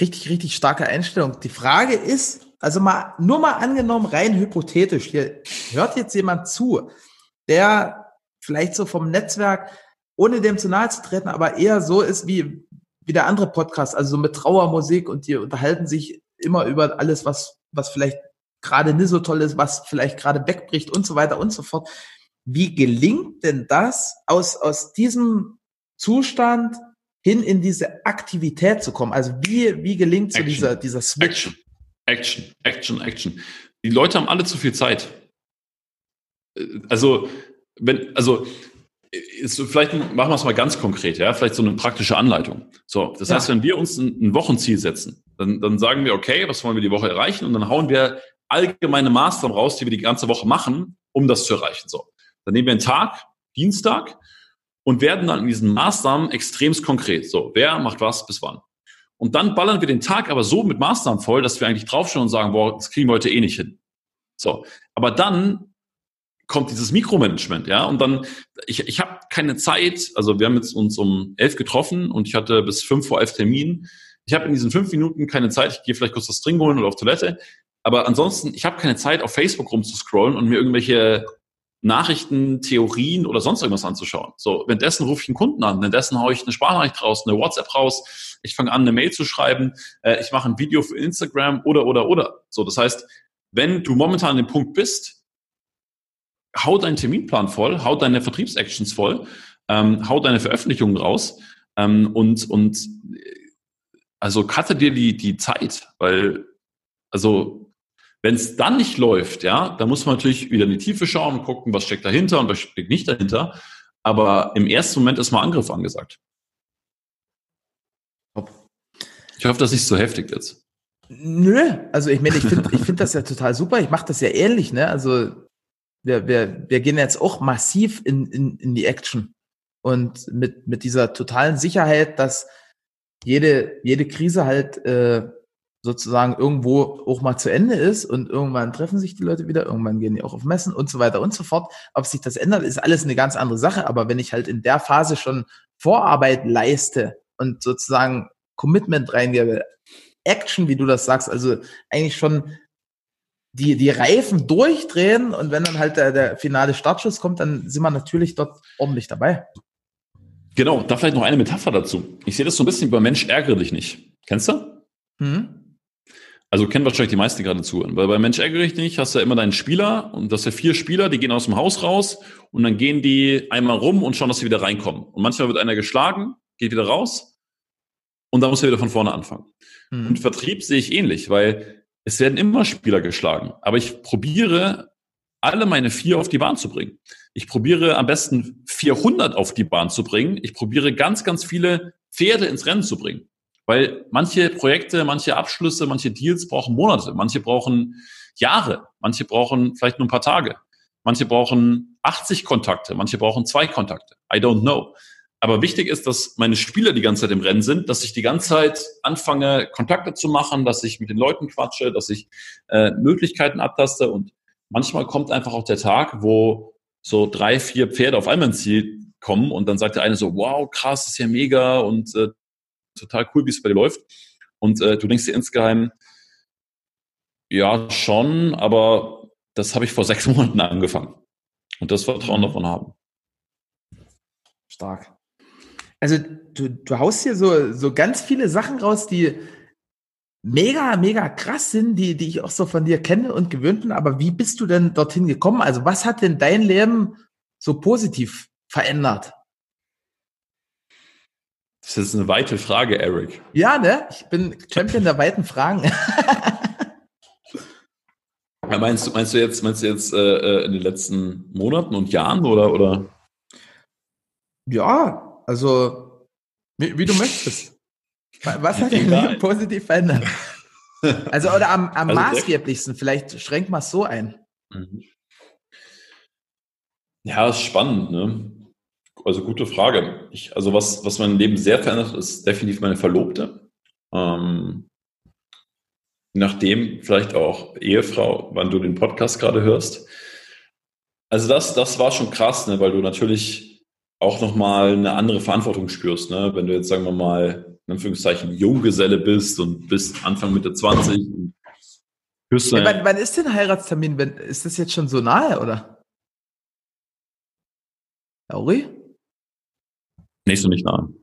richtig, richtig starke Einstellung. Die Frage ist, also mal, nur mal angenommen, rein hypothetisch, hier hört jetzt jemand zu, der vielleicht so vom Netzwerk, ohne dem zu nahe zu treten, aber eher so ist wie, wie der andere Podcast, also so mit Trauermusik und die unterhalten sich immer über alles, was, was vielleicht gerade nicht so toll ist, was vielleicht gerade wegbricht und so weiter und so fort. Wie gelingt denn das, aus, aus diesem Zustand hin in diese Aktivität zu kommen? Also wie, wie gelingt so dieser, dieser Switch? Action, Action, Action, Action. Die Leute haben alle zu viel Zeit. Also, wenn, also, ist, vielleicht machen wir es mal ganz konkret, ja, vielleicht so eine praktische Anleitung. So, das ja. heißt, wenn wir uns ein, ein Wochenziel setzen, dann, dann sagen wir, okay, was wollen wir die Woche erreichen? Und dann hauen wir allgemeine Maßnahmen raus, die wir die ganze Woche machen, um das zu erreichen. So. Dann nehmen wir einen Tag, Dienstag, und werden dann in diesen Maßnahmen extremst konkret. So, wer macht was bis wann? Und dann ballern wir den Tag aber so mit Maßnahmen voll, dass wir eigentlich draufschauen und sagen, boah, das kriegen wir heute eh nicht hin. So, aber dann kommt dieses Mikromanagement, ja, und dann, ich, ich habe keine Zeit, also wir haben jetzt uns um elf getroffen und ich hatte bis fünf vor elf Termin. Ich habe in diesen fünf Minuten keine Zeit, ich gehe vielleicht kurz das Trinken holen oder auf Toilette, aber ansonsten, ich habe keine Zeit, auf Facebook rumzuscrollen und mir irgendwelche Nachrichten, Theorien oder sonst irgendwas anzuschauen. So, währenddessen rufe ich einen Kunden an, währenddessen haue ich eine Sprachnachricht raus, eine WhatsApp raus, ich fange an, eine Mail zu schreiben, äh, ich mache ein Video für Instagram oder, oder, oder. So, das heißt, wenn du momentan an dem Punkt bist, hau deinen Terminplan voll, hau deine Vertriebsactions voll, ähm, hau deine Veröffentlichungen raus ähm, und, und also cutte dir die, die Zeit, weil, also wenn es dann nicht läuft, ja, dann muss man natürlich wieder in die Tiefe schauen und gucken, was steckt dahinter und was steckt nicht dahinter. Aber im ersten Moment ist mal Angriff angesagt. Ich hoffe, das ist nicht so heftig jetzt. Nö, also ich meine, ich finde ich finde das ja total super. Ich mache das ja ähnlich, ne? Also wir, wir, wir gehen jetzt auch massiv in, in, in die Action. Und mit, mit dieser totalen Sicherheit, dass jede, jede Krise halt äh, sozusagen irgendwo auch mal zu Ende ist und irgendwann treffen sich die Leute wieder, irgendwann gehen die auch auf Messen und so weiter und so fort. Ob sich das ändert, ist alles eine ganz andere Sache. Aber wenn ich halt in der Phase schon Vorarbeit leiste und sozusagen Commitment reingebe, Action, wie du das sagst, also eigentlich schon die, die Reifen durchdrehen und wenn dann halt der, der finale Startschuss kommt, dann sind wir natürlich dort ordentlich dabei. Genau, da vielleicht noch eine Metapher dazu. Ich sehe das so ein bisschen über Mensch ärgere dich nicht. Kennst du? Mhm. Also kennen wahrscheinlich die meisten gerade zu. Weil bei Mensch ärgere dich nicht, hast du ja immer deinen Spieler und das sind vier Spieler, die gehen aus dem Haus raus und dann gehen die einmal rum und schauen, dass sie wieder reinkommen. Und manchmal wird einer geschlagen, geht wieder raus und dann muss er wieder von vorne anfangen. Mhm. Und Vertrieb sehe ich ähnlich, weil es werden immer Spieler geschlagen. Aber ich probiere alle meine vier auf die Bahn zu bringen. Ich probiere am besten 400 auf die Bahn zu bringen. Ich probiere ganz, ganz viele Pferde ins Rennen zu bringen. Weil manche Projekte, manche Abschlüsse, manche Deals brauchen Monate, manche brauchen Jahre, manche brauchen vielleicht nur ein paar Tage, manche brauchen 80 Kontakte, manche brauchen zwei Kontakte. I don't know. Aber wichtig ist, dass meine Spieler die ganze Zeit im Rennen sind, dass ich die ganze Zeit anfange, Kontakte zu machen, dass ich mit den Leuten quatsche, dass ich äh, Möglichkeiten abtaste. Und manchmal kommt einfach auch der Tag, wo so drei, vier Pferde auf einmal ins Ziel kommen und dann sagt der eine so, wow, krass, das ist ja mega und äh, total cool, wie es bei dir läuft. Und äh, du denkst dir insgeheim, ja, schon, aber das habe ich vor sechs *laughs* Monaten angefangen. Und das Vertrauen mhm. davon haben. Stark. Also du, du haust hier so, so ganz viele Sachen raus, die mega, mega krass sind, die, die ich auch so von dir kenne und gewöhnt bin. Aber wie bist du denn dorthin gekommen? Also was hat denn dein Leben so positiv verändert? Das ist eine weite Frage, Eric. Ja, ne? Ich bin Champion der weiten Fragen. *laughs* ja, meinst du, meinst du jetzt, meinst du jetzt äh, äh, in den letzten Monaten und Jahren oder, oder? Ja, also wie, wie du möchtest. Was hat dein Leben *laughs* positiv verändert? Also, oder am, am also maßgeblichsten, vielleicht schränk mal so ein. Mhm. Ja, ist spannend, ne? Also gute Frage. Ich, also was, was mein Leben sehr verändert, ist definitiv meine Verlobte. Ähm, nachdem vielleicht auch Ehefrau, wann du den Podcast gerade hörst. Also das, das war schon krass, ne, weil du natürlich auch nochmal eine andere Verantwortung spürst, ne? Wenn du jetzt, sagen wir mal, in Anführungszeichen Junggeselle bist und bist Anfang Mitte 20 und ja, wann, wann ist denn Heiratstermin? Ist das jetzt schon so nahe, oder? Lauri? Nächste nicht nahe.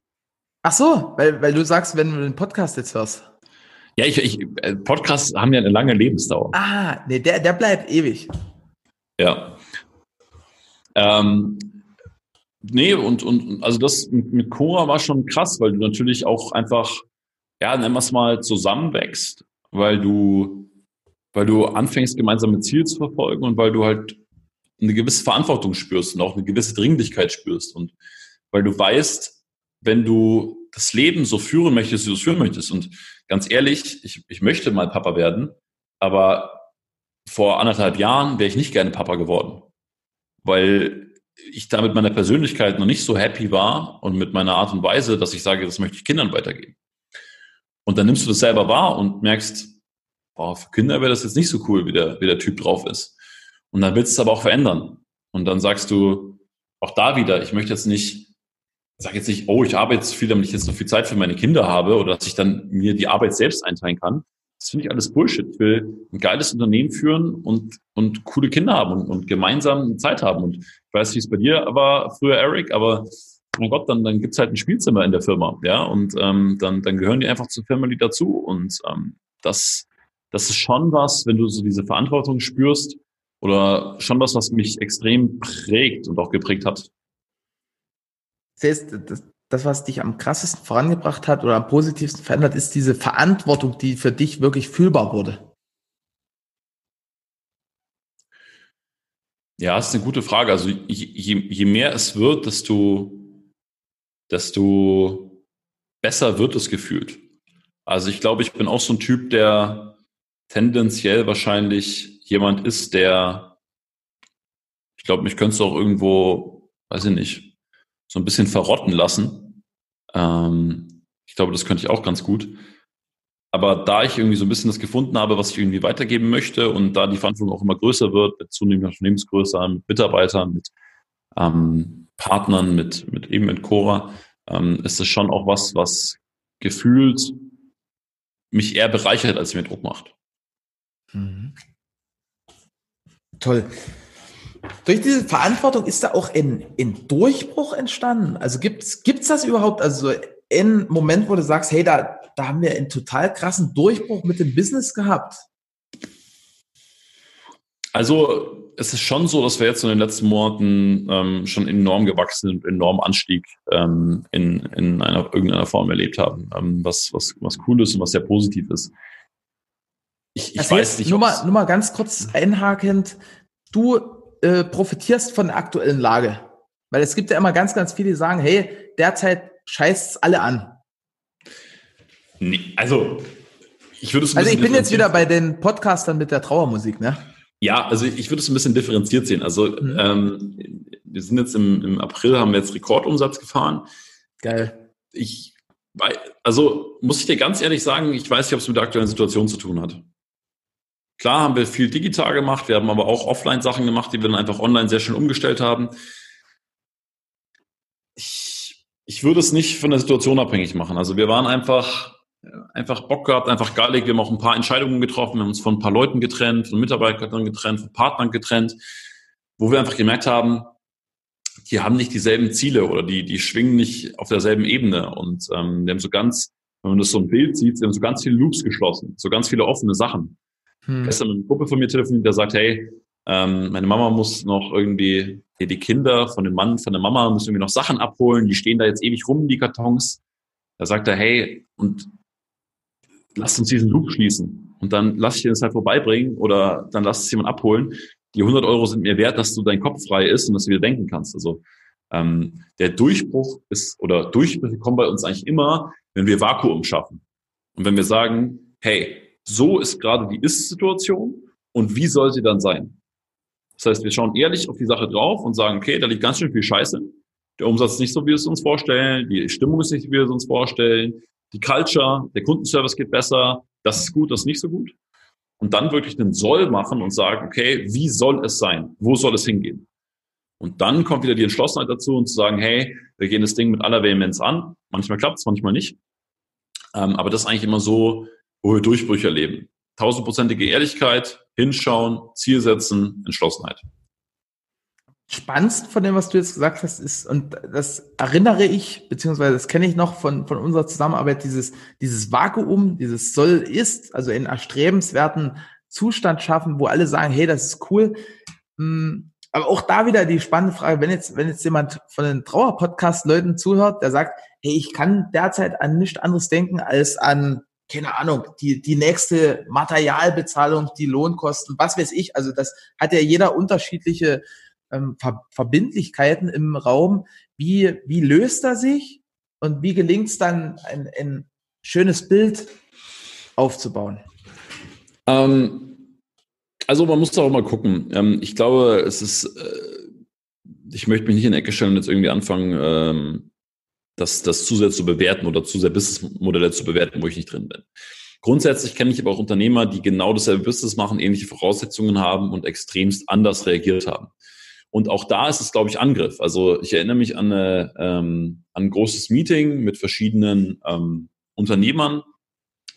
Ach so, weil, weil du sagst, wenn du den Podcast jetzt hörst. Ja, ich, ich äh, Podcasts haben ja eine lange Lebensdauer. Ah, nee, der, der bleibt ewig. Ja. Ähm, nee, und, und also das mit Cora war schon krass, weil du natürlich auch einfach, ja, nennen wir es mal, zusammenwächst, weil du, weil du anfängst, gemeinsame Ziele zu verfolgen und weil du halt eine gewisse Verantwortung spürst und auch eine gewisse Dringlichkeit spürst und weil du weißt, wenn du das Leben so führen möchtest, wie du es führen möchtest. Und ganz ehrlich, ich, ich möchte mal Papa werden, aber vor anderthalb Jahren wäre ich nicht gerne Papa geworden, weil ich da mit meiner Persönlichkeit noch nicht so happy war und mit meiner Art und Weise, dass ich sage, das möchte ich Kindern weitergeben. Und dann nimmst du das selber wahr und merkst, boah, für Kinder wäre das jetzt nicht so cool, wie der, wie der Typ drauf ist. Und dann willst du es aber auch verändern. Und dann sagst du, auch da wieder, ich möchte jetzt nicht sage jetzt nicht, oh, ich arbeite jetzt viel, damit ich jetzt so viel Zeit für meine Kinder habe oder dass ich dann mir die Arbeit selbst einteilen kann. Das finde ich alles Bullshit. Ich will ein geiles Unternehmen führen und, und coole Kinder haben und, und gemeinsam Zeit haben. Und ich weiß, wie es bei dir war früher, Eric, aber mein Gott, dann, dann gibt's halt ein Spielzimmer in der Firma, ja, und ähm, dann, dann gehören die einfach zur Family dazu. Und ähm, das, das ist schon was, wenn du so diese Verantwortung spürst, oder schon was, was mich extrem prägt und auch geprägt hat. Das heißt, das, das, was dich am krassesten vorangebracht hat oder am positivsten verändert, ist diese Verantwortung, die für dich wirklich fühlbar wurde. Ja, ist eine gute Frage. Also je, je mehr es wird, desto, desto besser wird es gefühlt. Also ich glaube, ich bin auch so ein Typ, der tendenziell wahrscheinlich jemand ist, der, ich glaube, mich könntest du auch irgendwo, weiß ich nicht, so ein bisschen verrotten lassen. Ähm, ich glaube, das könnte ich auch ganz gut. Aber da ich irgendwie so ein bisschen das gefunden habe, was ich irgendwie weitergeben möchte und da die Verantwortung auch immer größer wird, mit zunehmender Unternehmensgröße, mit Mitarbeitern, mit ähm, Partnern, mit, mit eben mit Cora, ähm, ist es schon auch was, was gefühlt mich eher bereichert, als mir Druck macht. Mhm. Toll. Durch diese Verantwortung ist da auch ein, ein Durchbruch entstanden. Also gibt's gibt's das überhaupt? Also ein Moment, wo du sagst, hey, da, da haben wir einen total krassen Durchbruch mit dem Business gehabt. Also es ist schon so, dass wir jetzt in den letzten Monaten ähm, schon enorm gewachsen und enorm Anstieg ähm, in, in einer, irgendeiner Form erlebt haben, ähm, was, was, was cool ist und was sehr positiv ist. Ich, ich weiß nicht. Nur mal, nur mal ganz kurz einhakend. Du äh, profitierst von der aktuellen Lage? Weil es gibt ja immer ganz, ganz viele, die sagen, hey, derzeit scheißt es alle an. Nee, also, ich würde es Also, ich bin jetzt wieder bei den Podcastern mit der Trauermusik, ne? Ja, also ich würde es ein bisschen differenziert sehen. Also, mhm. ähm, wir sind jetzt im, im April, haben wir jetzt Rekordumsatz gefahren. Geil. Ich, also, muss ich dir ganz ehrlich sagen, ich weiß nicht, ob es mit der aktuellen Situation zu tun hat. Klar haben wir viel digital gemacht, wir haben aber auch Offline-Sachen gemacht, die wir dann einfach online sehr schön umgestellt haben. Ich, ich würde es nicht von der Situation abhängig machen. Also wir waren einfach, einfach Bock gehabt, einfach geilig. Wir haben auch ein paar Entscheidungen getroffen, wir haben uns von ein paar Leuten getrennt, von Mitarbeitern getrennt, von Partnern getrennt, wo wir einfach gemerkt haben, die haben nicht dieselben Ziele oder die, die schwingen nicht auf derselben Ebene. Und ähm, wir haben so ganz, wenn man das so ein Bild sieht, wir haben so ganz viele Loops geschlossen, so ganz viele offene Sachen. Hm. Gestern mit einem Kumpel von mir telefoniert, der sagt, hey, ähm, meine Mama muss noch irgendwie, die Kinder von dem Mann, von der Mama müssen irgendwie noch Sachen abholen, die stehen da jetzt ewig rum, die Kartons. Da sagt er, hey, und lass uns diesen Loop schließen. Und dann lass ich dir das halt vorbeibringen oder dann lass es jemand abholen. Die 100 Euro sind mir wert, dass du dein Kopf frei ist und dass du wieder denken kannst. Also Ähm, der Durchbruch ist, oder Durchbrüche kommen bei uns eigentlich immer, wenn wir Vakuum schaffen. Und wenn wir sagen, hey, so ist gerade die Ist-Situation und wie soll sie dann sein? Das heißt, wir schauen ehrlich auf die Sache drauf und sagen, okay, da liegt ganz schön viel Scheiße. Der Umsatz ist nicht so, wie wir es uns vorstellen. Die Stimmung ist nicht, wie wir es uns vorstellen. Die Culture, der Kundenservice geht besser. Das ist gut, das ist nicht so gut. Und dann wirklich einen Soll machen und sagen, okay, wie soll es sein? Wo soll es hingehen? Und dann kommt wieder die Entschlossenheit dazu und zu sagen, hey, wir gehen das Ding mit aller Vehemenz an. Manchmal klappt es, manchmal nicht. Ähm, aber das ist eigentlich immer so, wo wir Durchbrüche erleben. Tausendprozentige Ehrlichkeit, hinschauen, Ziel setzen, Entschlossenheit. Spannendst von dem, was du jetzt gesagt hast, ist, und das erinnere ich, beziehungsweise das kenne ich noch von, von unserer Zusammenarbeit, dieses, dieses Vakuum, dieses soll ist, also in erstrebenswerten Zustand schaffen, wo alle sagen, hey, das ist cool. Hm, aber auch da wieder die spannende Frage, wenn jetzt, wenn jetzt jemand von den Trauer-Podcast-Leuten zuhört, der sagt, hey, ich kann derzeit an nichts anderes denken als an, keine Ahnung, die, die nächste Materialbezahlung, die Lohnkosten, was weiß ich. Also das hat ja jeder unterschiedliche ähm, Ver Verbindlichkeiten im Raum. Wie, wie löst er sich und wie gelingt es dann, ein, ein schönes Bild aufzubauen? Ähm, also man muss da auch mal gucken. Ähm, ich glaube, es ist, äh, ich möchte mich nicht in die Ecke stellen und jetzt irgendwie anfangen, ähm, das, das zu sehr zu bewerten oder zu sehr Businessmodelle zu bewerten, wo ich nicht drin bin. Grundsätzlich kenne ich aber auch Unternehmer, die genau dasselbe Business machen, ähnliche Voraussetzungen haben und extremst anders reagiert haben. Und auch da ist es, glaube ich, Angriff. Also ich erinnere mich an, eine, ähm, an ein großes Meeting mit verschiedenen ähm, Unternehmern,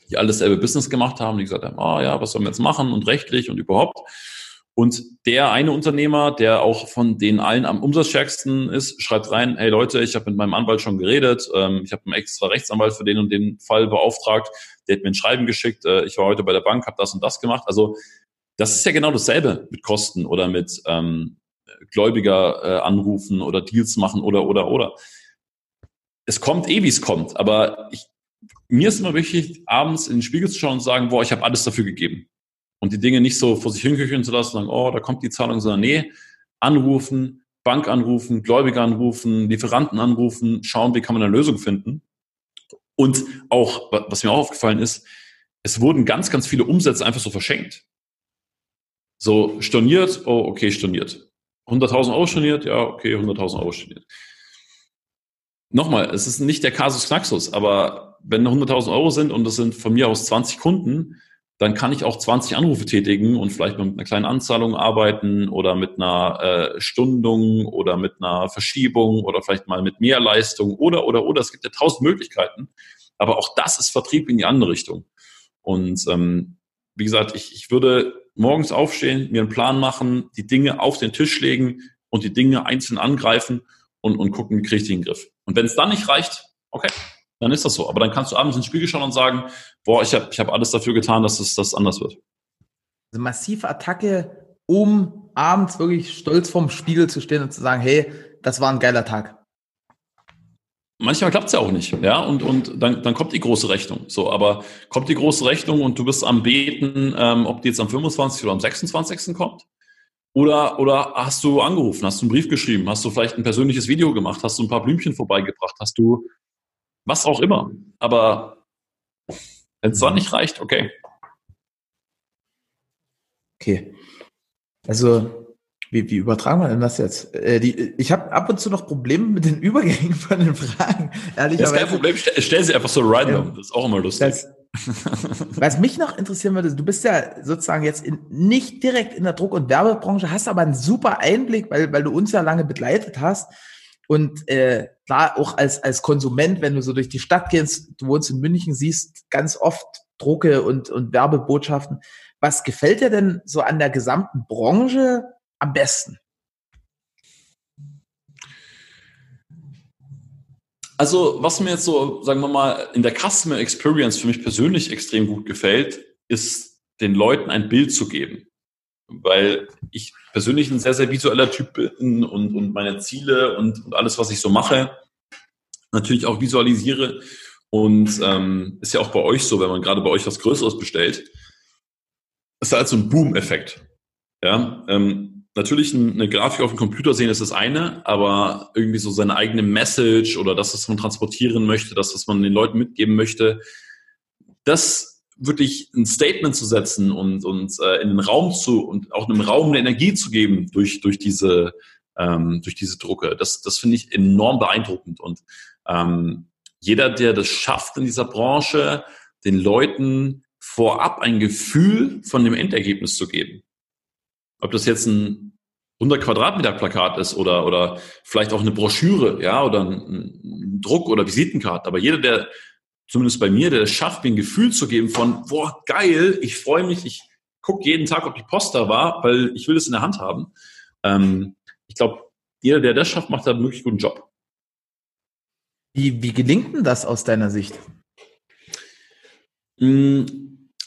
die alles selbe Business gemacht haben, die gesagt haben, ah ja, was sollen wir jetzt machen und rechtlich und überhaupt. Und der eine Unternehmer, der auch von den allen am umsatzstärksten ist, schreibt rein, hey Leute, ich habe mit meinem Anwalt schon geredet, ähm, ich habe einen extra Rechtsanwalt für den und den Fall beauftragt, der hat mir ein Schreiben geschickt, äh, ich war heute bei der Bank, habe das und das gemacht. Also das ist ja genau dasselbe mit Kosten oder mit ähm, Gläubiger äh, anrufen oder Deals machen oder oder oder. Es kommt eh, wie es kommt, aber ich mir ist immer wichtig, abends in den Spiegel zu schauen und zu sagen, boah, ich habe alles dafür gegeben. Und die Dinge nicht so vor sich hinkücheln zu lassen, sagen, oh, da kommt die Zahlung, sondern nee, anrufen, Bank anrufen, Gläubiger anrufen, Lieferanten anrufen, schauen, wie kann man eine Lösung finden. Und auch, was mir auch aufgefallen ist, es wurden ganz, ganz viele Umsätze einfach so verschenkt. So storniert, oh, okay, storniert. 100.000 Euro storniert, ja, okay, 100.000 Euro storniert. Nochmal, es ist nicht der Kasus Knaxus, aber wenn 100.000 Euro sind und das sind von mir aus 20 Kunden, dann kann ich auch 20 Anrufe tätigen und vielleicht mit einer kleinen Anzahlung arbeiten oder mit einer äh, Stundung oder mit einer Verschiebung oder vielleicht mal mit Mehrleistung oder, oder, oder. Es gibt ja tausend Möglichkeiten. Aber auch das ist Vertrieb in die andere Richtung. Und ähm, wie gesagt, ich, ich würde morgens aufstehen, mir einen Plan machen, die Dinge auf den Tisch legen und die Dinge einzeln angreifen und, und gucken, kriege ich den Griff. Und wenn es dann nicht reicht, okay, dann ist das so. Aber dann kannst du abends ins Spiegel schauen und sagen, boah, ich habe ich hab alles dafür getan, dass es das anders wird. Also massive Attacke, um abends wirklich stolz vorm Spiegel zu stehen und zu sagen, hey, das war ein geiler Tag. Manchmal klappt es ja auch nicht, ja, und, und dann, dann kommt die große Rechnung. So, aber kommt die große Rechnung und du bist am Beten, ähm, ob die jetzt am 25. oder am 26. kommt? Oder, oder hast du angerufen, hast du einen Brief geschrieben, hast du vielleicht ein persönliches Video gemacht, hast du ein paar Blümchen vorbeigebracht, hast du was auch immer. Aber wenn es dann nicht reicht, okay. Okay. Also, wie, wie übertragen wir denn das jetzt? Äh, die, ich habe ab und zu noch Probleme mit den *laughs* Übergängen von den Fragen. Ehrlicherweise. Das ist kein Problem, stell, stell sie einfach so random. Ja. Das ist auch immer lustig. Das, *laughs* was mich noch interessieren würde, du bist ja sozusagen jetzt in, nicht direkt in der Druck- und Werbebranche, hast aber einen super Einblick, weil, weil du uns ja lange begleitet hast. Und äh, klar, auch als, als Konsument, wenn du so durch die Stadt gehst, du wohnst in München, siehst ganz oft Drucke und, und Werbebotschaften. Was gefällt dir denn so an der gesamten Branche am besten? Also, was mir jetzt so, sagen wir mal, in der Customer Experience für mich persönlich extrem gut gefällt, ist den Leuten ein Bild zu geben weil ich persönlich ein sehr, sehr visueller Typ bin und, und meine Ziele und, und alles, was ich so mache, natürlich auch visualisiere. Und ähm, ist ja auch bei euch so, wenn man gerade bei euch was Größeres bestellt, ist halt so ein Boom-Effekt. Ja, ähm, natürlich eine Grafik auf dem Computer sehen ist das eine, aber irgendwie so seine eigene Message oder das, was man transportieren möchte, das, was man den Leuten mitgeben möchte, das wirklich ein Statement zu setzen und, und äh, in den Raum zu und auch einem Raum eine Energie zu geben durch, durch diese ähm, durch diese Drucke. Das, das finde ich enorm beeindruckend. Und ähm, jeder, der das schafft in dieser Branche, den Leuten vorab ein Gefühl von dem Endergebnis zu geben. Ob das jetzt ein 100 Quadratmeter Plakat ist oder, oder vielleicht auch eine Broschüre, ja, oder ein, ein Druck oder Visitenkarte. Aber jeder, der, zumindest bei mir, der es schafft, mir ein Gefühl zu geben von, boah, geil, ich freue mich, ich gucke jeden Tag, ob die Post da war, weil ich will es in der Hand haben. Ähm, ich glaube, jeder, der das schafft, macht da einen wirklich guten Job. Wie, wie gelingt denn das aus deiner Sicht? Mm,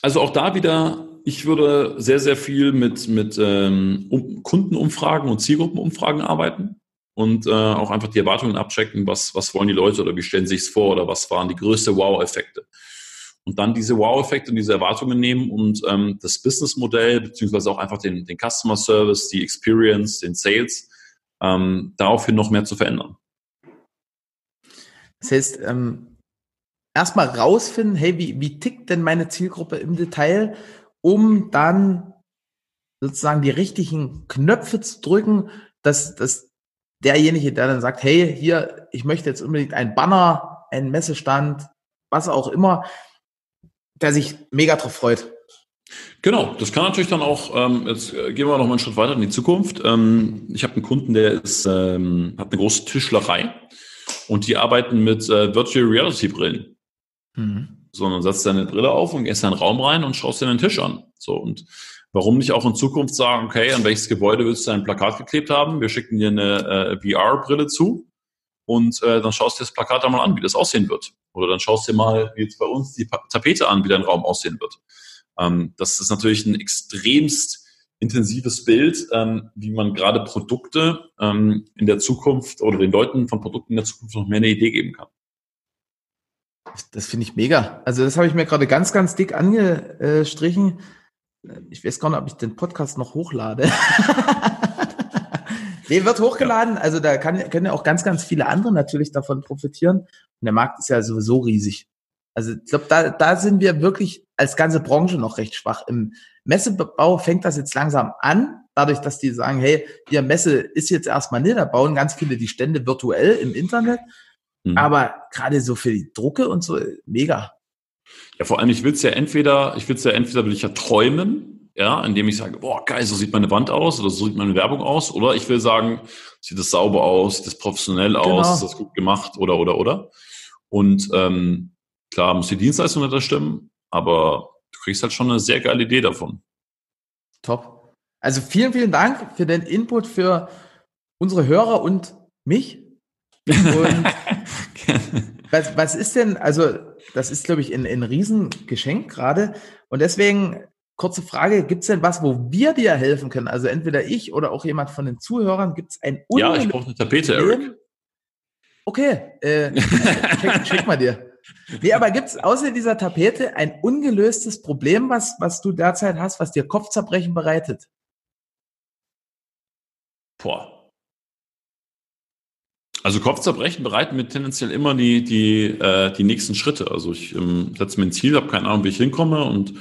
also auch da wieder, ich würde sehr, sehr viel mit, mit ähm, um, Kundenumfragen und Zielgruppenumfragen arbeiten und äh, auch einfach die Erwartungen abchecken, was, was wollen die Leute oder wie stellen sie sich vor oder was waren die größten Wow-Effekte. Und dann diese Wow-Effekte und diese Erwartungen nehmen und ähm, das Businessmodell beziehungsweise auch einfach den, den Customer Service, die Experience, den Sales ähm, daraufhin noch mehr zu verändern. Das heißt, ähm, erstmal rausfinden, hey, wie, wie tickt denn meine Zielgruppe im Detail, um dann sozusagen die richtigen Knöpfe zu drücken, dass, dass derjenige, der dann sagt, hey, hier, ich möchte jetzt unbedingt ein Banner, einen Messestand, was auch immer, der sich mega drauf freut. Genau, das kann natürlich dann auch, ähm, jetzt äh, gehen wir noch mal einen Schritt weiter in die Zukunft. Ähm, ich habe einen Kunden, der ist, ähm, hat eine große Tischlerei und die arbeiten mit äh, Virtual Reality Brillen. Mhm. So, dann setzt deine Brille auf und gehst in einen Raum rein und schaust dir den Tisch an. So, und warum nicht auch in Zukunft sagen, okay, an welches Gebäude willst du ein Plakat geklebt haben? Wir schicken dir eine äh, VR-Brille zu und äh, dann schaust du dir das Plakat einmal an, wie das aussehen wird. Oder dann schaust du dir mal, jetzt bei uns, die Tapete an, wie dein Raum aussehen wird. Ähm, das ist natürlich ein extremst intensives Bild, ähm, wie man gerade Produkte ähm, in der Zukunft oder den Leuten von Produkten in der Zukunft noch mehr eine Idee geben kann. Das finde ich mega. Also das habe ich mir gerade ganz, ganz dick angestrichen. Ich weiß gar nicht, ob ich den Podcast noch hochlade. *laughs* nee, wird hochgeladen. Also da kann, können ja auch ganz, ganz viele andere natürlich davon profitieren. Und der Markt ist ja sowieso riesig. Also ich glaube, da, da sind wir wirklich als ganze Branche noch recht schwach. Im Messebau fängt das jetzt langsam an, dadurch, dass die sagen, hey, ihr Messe ist jetzt erstmal nicht, da bauen ganz viele die Stände virtuell im Internet. Mhm. Aber gerade so für die Drucke und so, mega. Ja, vor allem, ich will es ja entweder, ich will es ja entweder will ich ja träumen, ja, indem ich sage, boah, geil, so sieht meine Wand aus oder so sieht meine Werbung aus, oder ich will sagen, sieht das sauber aus, sieht das professionell aus, genau. ist das gut gemacht oder oder oder. Und ähm, Klar muss die Dienstleistung nicht stimmen, aber du kriegst halt schon eine sehr geile Idee davon. Top. Also vielen, vielen Dank für den Input für unsere Hörer und mich. *laughs* Und was, was ist denn, also das ist, glaube ich, ein, ein Riesengeschenk gerade. Und deswegen, kurze Frage, gibt es denn was, wo wir dir helfen können? Also entweder ich oder auch jemand von den Zuhörern, gibt es ein Ja, ich brauche eine Tapete, Eric. Okay, äh, check, check mal dir. Nee, aber gibt es außer dieser Tapete ein ungelöstes Problem, was, was du derzeit hast, was dir Kopfzerbrechen bereitet? Boah. Also Kopfzerbrechen bereiten mir tendenziell immer die, die, äh, die nächsten Schritte. Also ich ähm, setze mir ein Ziel, habe keine Ahnung, wie ich hinkomme und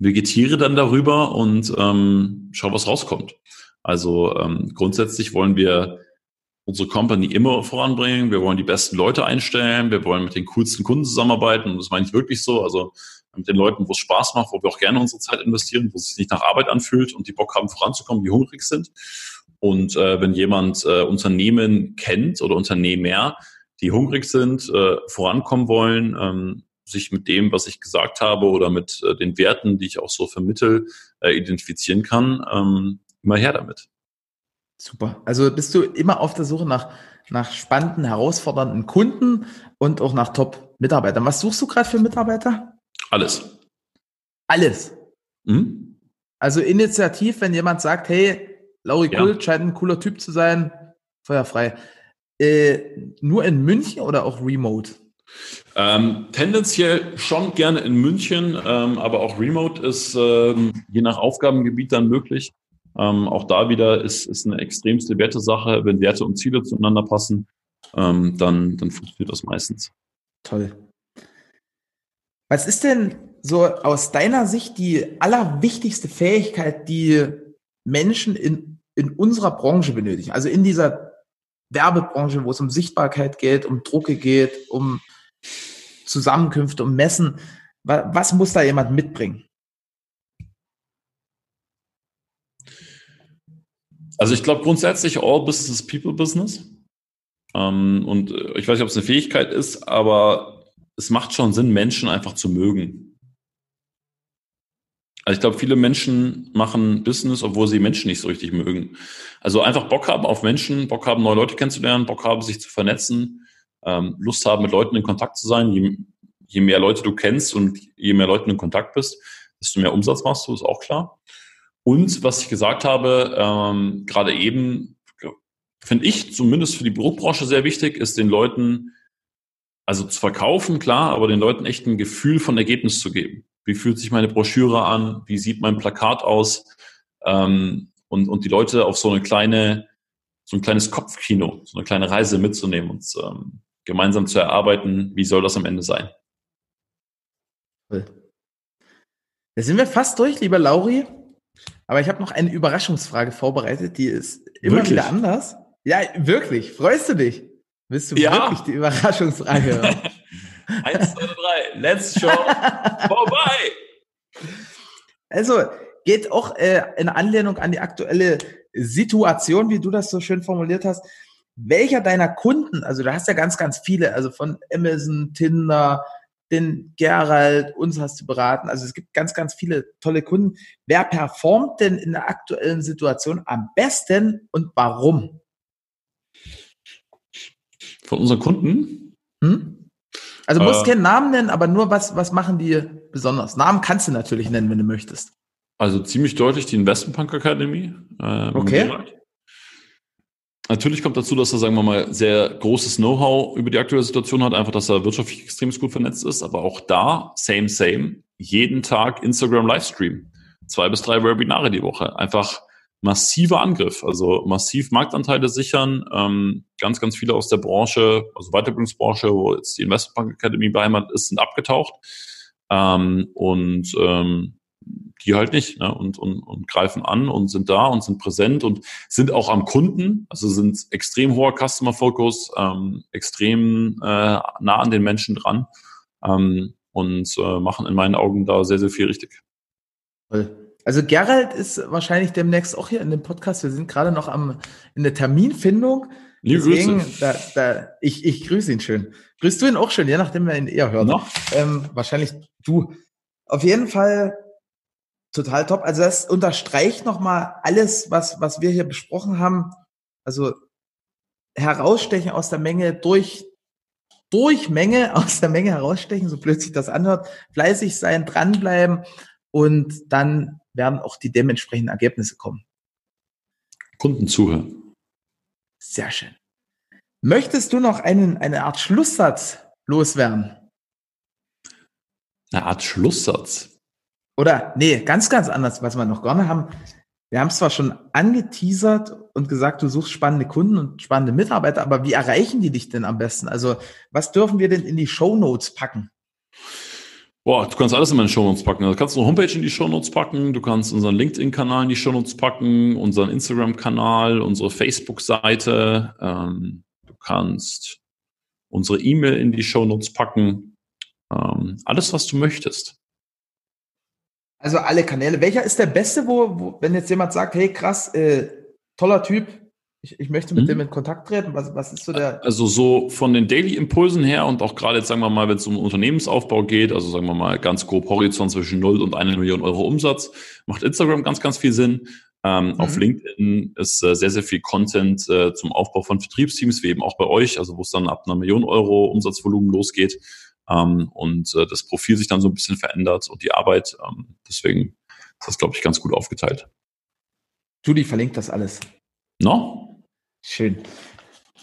vegetiere dann darüber und ähm, schau, was rauskommt. Also ähm, grundsätzlich wollen wir unsere Company immer voranbringen. Wir wollen die besten Leute einstellen. Wir wollen mit den coolsten Kunden zusammenarbeiten. Und das meine ich wirklich so. Also mit den Leuten, wo es Spaß macht, wo wir auch gerne unsere Zeit investieren, wo es sich nicht nach Arbeit anfühlt und die Bock haben, voranzukommen, die hungrig sind. Und äh, wenn jemand äh, Unternehmen kennt oder Unternehmer, die hungrig sind, äh, vorankommen wollen, ähm, sich mit dem, was ich gesagt habe oder mit äh, den Werten, die ich auch so vermittel, äh, identifizieren kann, ähm, immer her damit. Super. Also bist du immer auf der Suche nach, nach spannenden, herausfordernden Kunden und auch nach Top-Mitarbeitern. Was suchst du gerade für Mitarbeiter? Alles. Alles. Mhm. Also initiativ, wenn jemand sagt, hey, Lauri ja. Kult scheint ein cooler Typ zu sein, feuerfrei. Äh, nur in München oder auch remote? Ähm, tendenziell schon gerne in München, ähm, aber auch remote ist ähm, je nach Aufgabengebiet dann möglich. Ähm, auch da wieder ist, ist eine extremste Wertesache. Wenn Werte und Ziele zueinander passen, ähm, dann, dann funktioniert das meistens. Toll. Was ist denn so aus deiner Sicht die allerwichtigste Fähigkeit, die Menschen in, in unserer Branche benötigen? Also in dieser Werbebranche, wo es um Sichtbarkeit geht, um Drucke geht, um Zusammenkünfte, um Messen. Was muss da jemand mitbringen? Also ich glaube grundsätzlich All Business is People Business. Ähm, und äh, ich weiß nicht, ob es eine Fähigkeit ist, aber es macht schon Sinn, Menschen einfach zu mögen. Also ich glaube, viele Menschen machen Business, obwohl sie Menschen nicht so richtig mögen. Also einfach Bock haben auf Menschen, Bock haben, neue Leute kennenzulernen, Bock haben, sich zu vernetzen, ähm, Lust haben, mit Leuten in Kontakt zu sein. Je, je mehr Leute du kennst und je mehr Leuten in Kontakt bist, desto mehr Umsatz machst du, ist auch klar. Und was ich gesagt habe, ähm, gerade eben, finde ich zumindest für die Berufsbranche sehr wichtig, ist den Leuten, also zu verkaufen, klar, aber den Leuten echt ein Gefühl von Ergebnis zu geben. Wie fühlt sich meine Broschüre an? Wie sieht mein Plakat aus? Ähm, und, und die Leute auf so eine kleine, so ein kleines Kopfkino, so eine kleine Reise mitzunehmen und ähm, gemeinsam zu erarbeiten, wie soll das am Ende sein. Cool. Da sind wir fast durch, lieber Lauri. Aber ich habe noch eine Überraschungsfrage vorbereitet, die ist immer wirklich? wieder anders. Ja, wirklich. Freust du dich? Willst du ja. wirklich die Überraschungsfrage *laughs* hören? Eins, zwei, drei. Let's show vorbei. Also geht auch äh, in Anlehnung an die aktuelle Situation, wie du das so schön formuliert hast. Welcher deiner Kunden, also du hast ja ganz, ganz viele, also von Amazon, Tinder, den Gerald, uns hast du beraten. Also es gibt ganz, ganz viele tolle Kunden. Wer performt denn in der aktuellen Situation am besten und warum? Von unseren Kunden? Hm? Also du musst äh, keinen Namen nennen, aber nur was, was machen die besonders? Namen kannst du natürlich nennen, wenn du möchtest. Also ziemlich deutlich die Investment Punk Academy. Äh, okay. Natürlich kommt dazu, dass er, sagen wir mal, sehr großes Know-how über die aktuelle Situation hat, einfach, dass er wirtschaftlich extrem gut vernetzt ist, aber auch da, same, same, jeden Tag Instagram Livestream. Zwei bis drei Webinare die Woche. Einfach massiver Angriff, also massiv Marktanteile sichern. Ähm, ganz, ganz viele aus der Branche, also Weiterbildungsbranche, wo jetzt die Investment Academy beheimatet ist, sind abgetaucht. Ähm, und ähm, die halt nicht ne? und, und, und greifen an und sind da und sind präsent und sind auch am Kunden, also sind extrem hoher Customer Focus, ähm, extrem äh, nah an den Menschen dran ähm, und äh, machen in meinen Augen da sehr, sehr viel richtig. Also Gerald ist wahrscheinlich demnächst auch hier in dem Podcast. Wir sind gerade noch am in der Terminfindung. Liebe Deswegen, Grüße. Da, da, ich, ich grüße ihn schön. Grüßt du ihn auch schön, je nachdem, wer ihn eher hört. Noch? Ähm, wahrscheinlich du. Auf jeden Fall total top. Also das unterstreicht nochmal alles, was, was wir hier besprochen haben. Also herausstechen aus der Menge durch, durch Menge *laughs* aus der Menge herausstechen, so blöd sich das anhört, fleißig sein, dranbleiben und dann werden auch die dementsprechenden Ergebnisse kommen. Kunden zuhören. Sehr schön. Möchtest du noch einen, eine Art Schlusssatz loswerden? Eine Art Schlusssatz? Oder, nee, ganz, ganz anders, was wir noch gerne haben. Wir haben es zwar schon angeteasert und gesagt, du suchst spannende Kunden und spannende Mitarbeiter, aber wie erreichen die dich denn am besten? Also, was dürfen wir denn in die Show Notes packen? Boah, du kannst alles in meine Show Notes packen. Also, du kannst unsere Homepage in die Show Notes packen, du kannst unseren LinkedIn-Kanal in die Show Notes packen, unseren Instagram-Kanal, unsere Facebook-Seite, ähm, du kannst unsere E-Mail in die Show Notes packen. Ähm, alles, was du möchtest. Also alle Kanäle. Welcher ist der beste, wo, wo wenn jetzt jemand sagt, hey krass, äh, toller Typ, ich, ich möchte mit mhm. dem in Kontakt treten, was, was ist so der? Also so von den Daily Impulsen her und auch gerade jetzt sagen wir mal, wenn es um Unternehmensaufbau geht, also sagen wir mal ganz grob Horizont zwischen 0 und 1 Million Euro Umsatz, macht Instagram ganz, ganz viel Sinn. Ähm, mhm. Auf LinkedIn ist äh, sehr, sehr viel Content äh, zum Aufbau von Vertriebsteams, wie eben auch bei euch, also wo es dann ab einer Million Euro Umsatzvolumen losgeht ähm, und äh, das Profil sich dann so ein bisschen verändert und die Arbeit. Ähm, deswegen ist das, glaube ich, ganz gut aufgeteilt. Judy verlinkt das alles. No? Schön.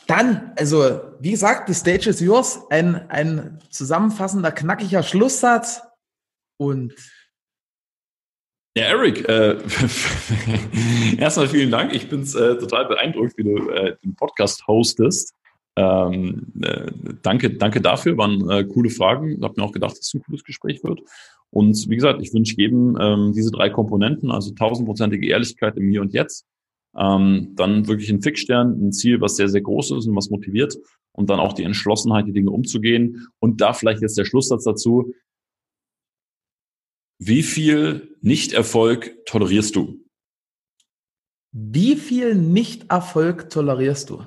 Dann, also, wie gesagt, the stage is yours. Ein, ein zusammenfassender, knackiger Schlusssatz. Und Ja, Eric, äh, *laughs* erstmal vielen Dank. Ich bin äh, total beeindruckt, wie du äh, den Podcast hostest. Ähm, äh, danke, danke dafür, waren äh, coole Fragen. Ich habe mir auch gedacht, dass es ein cooles Gespräch wird. Und wie gesagt, ich wünsche jedem ähm, diese drei Komponenten, also tausendprozentige Ehrlichkeit im Hier und Jetzt, ähm, dann wirklich ein Fixstern, ein Ziel, was sehr, sehr groß ist und was motiviert und dann auch die Entschlossenheit, die Dinge umzugehen. Und da vielleicht jetzt der Schlusssatz dazu. Wie viel Nichterfolg tolerierst du? Wie viel Nichterfolg tolerierst du?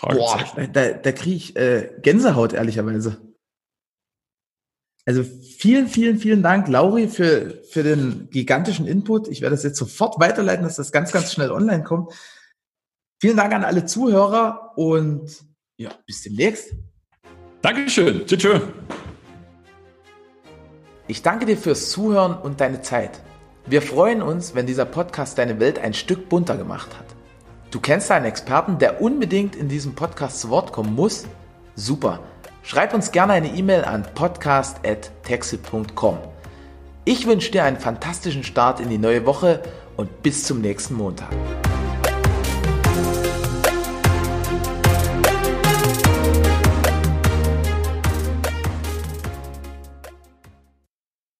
Boah, da, da kriege ich äh, Gänsehaut, ehrlicherweise. Also vielen, vielen, vielen Dank, Lauri, für, für den gigantischen Input. Ich werde das jetzt sofort weiterleiten, dass das ganz, ganz schnell online kommt. Vielen Dank an alle Zuhörer und ja, bis demnächst. Dankeschön. Tschüss. Ich danke dir fürs Zuhören und deine Zeit. Wir freuen uns, wenn dieser Podcast deine Welt ein Stück bunter gemacht hat. Du kennst einen Experten, der unbedingt in diesem Podcast zu Wort kommen muss? Super. Schreib uns gerne eine E-Mail an podcast.texel.com. Ich wünsche dir einen fantastischen Start in die neue Woche und bis zum nächsten Montag.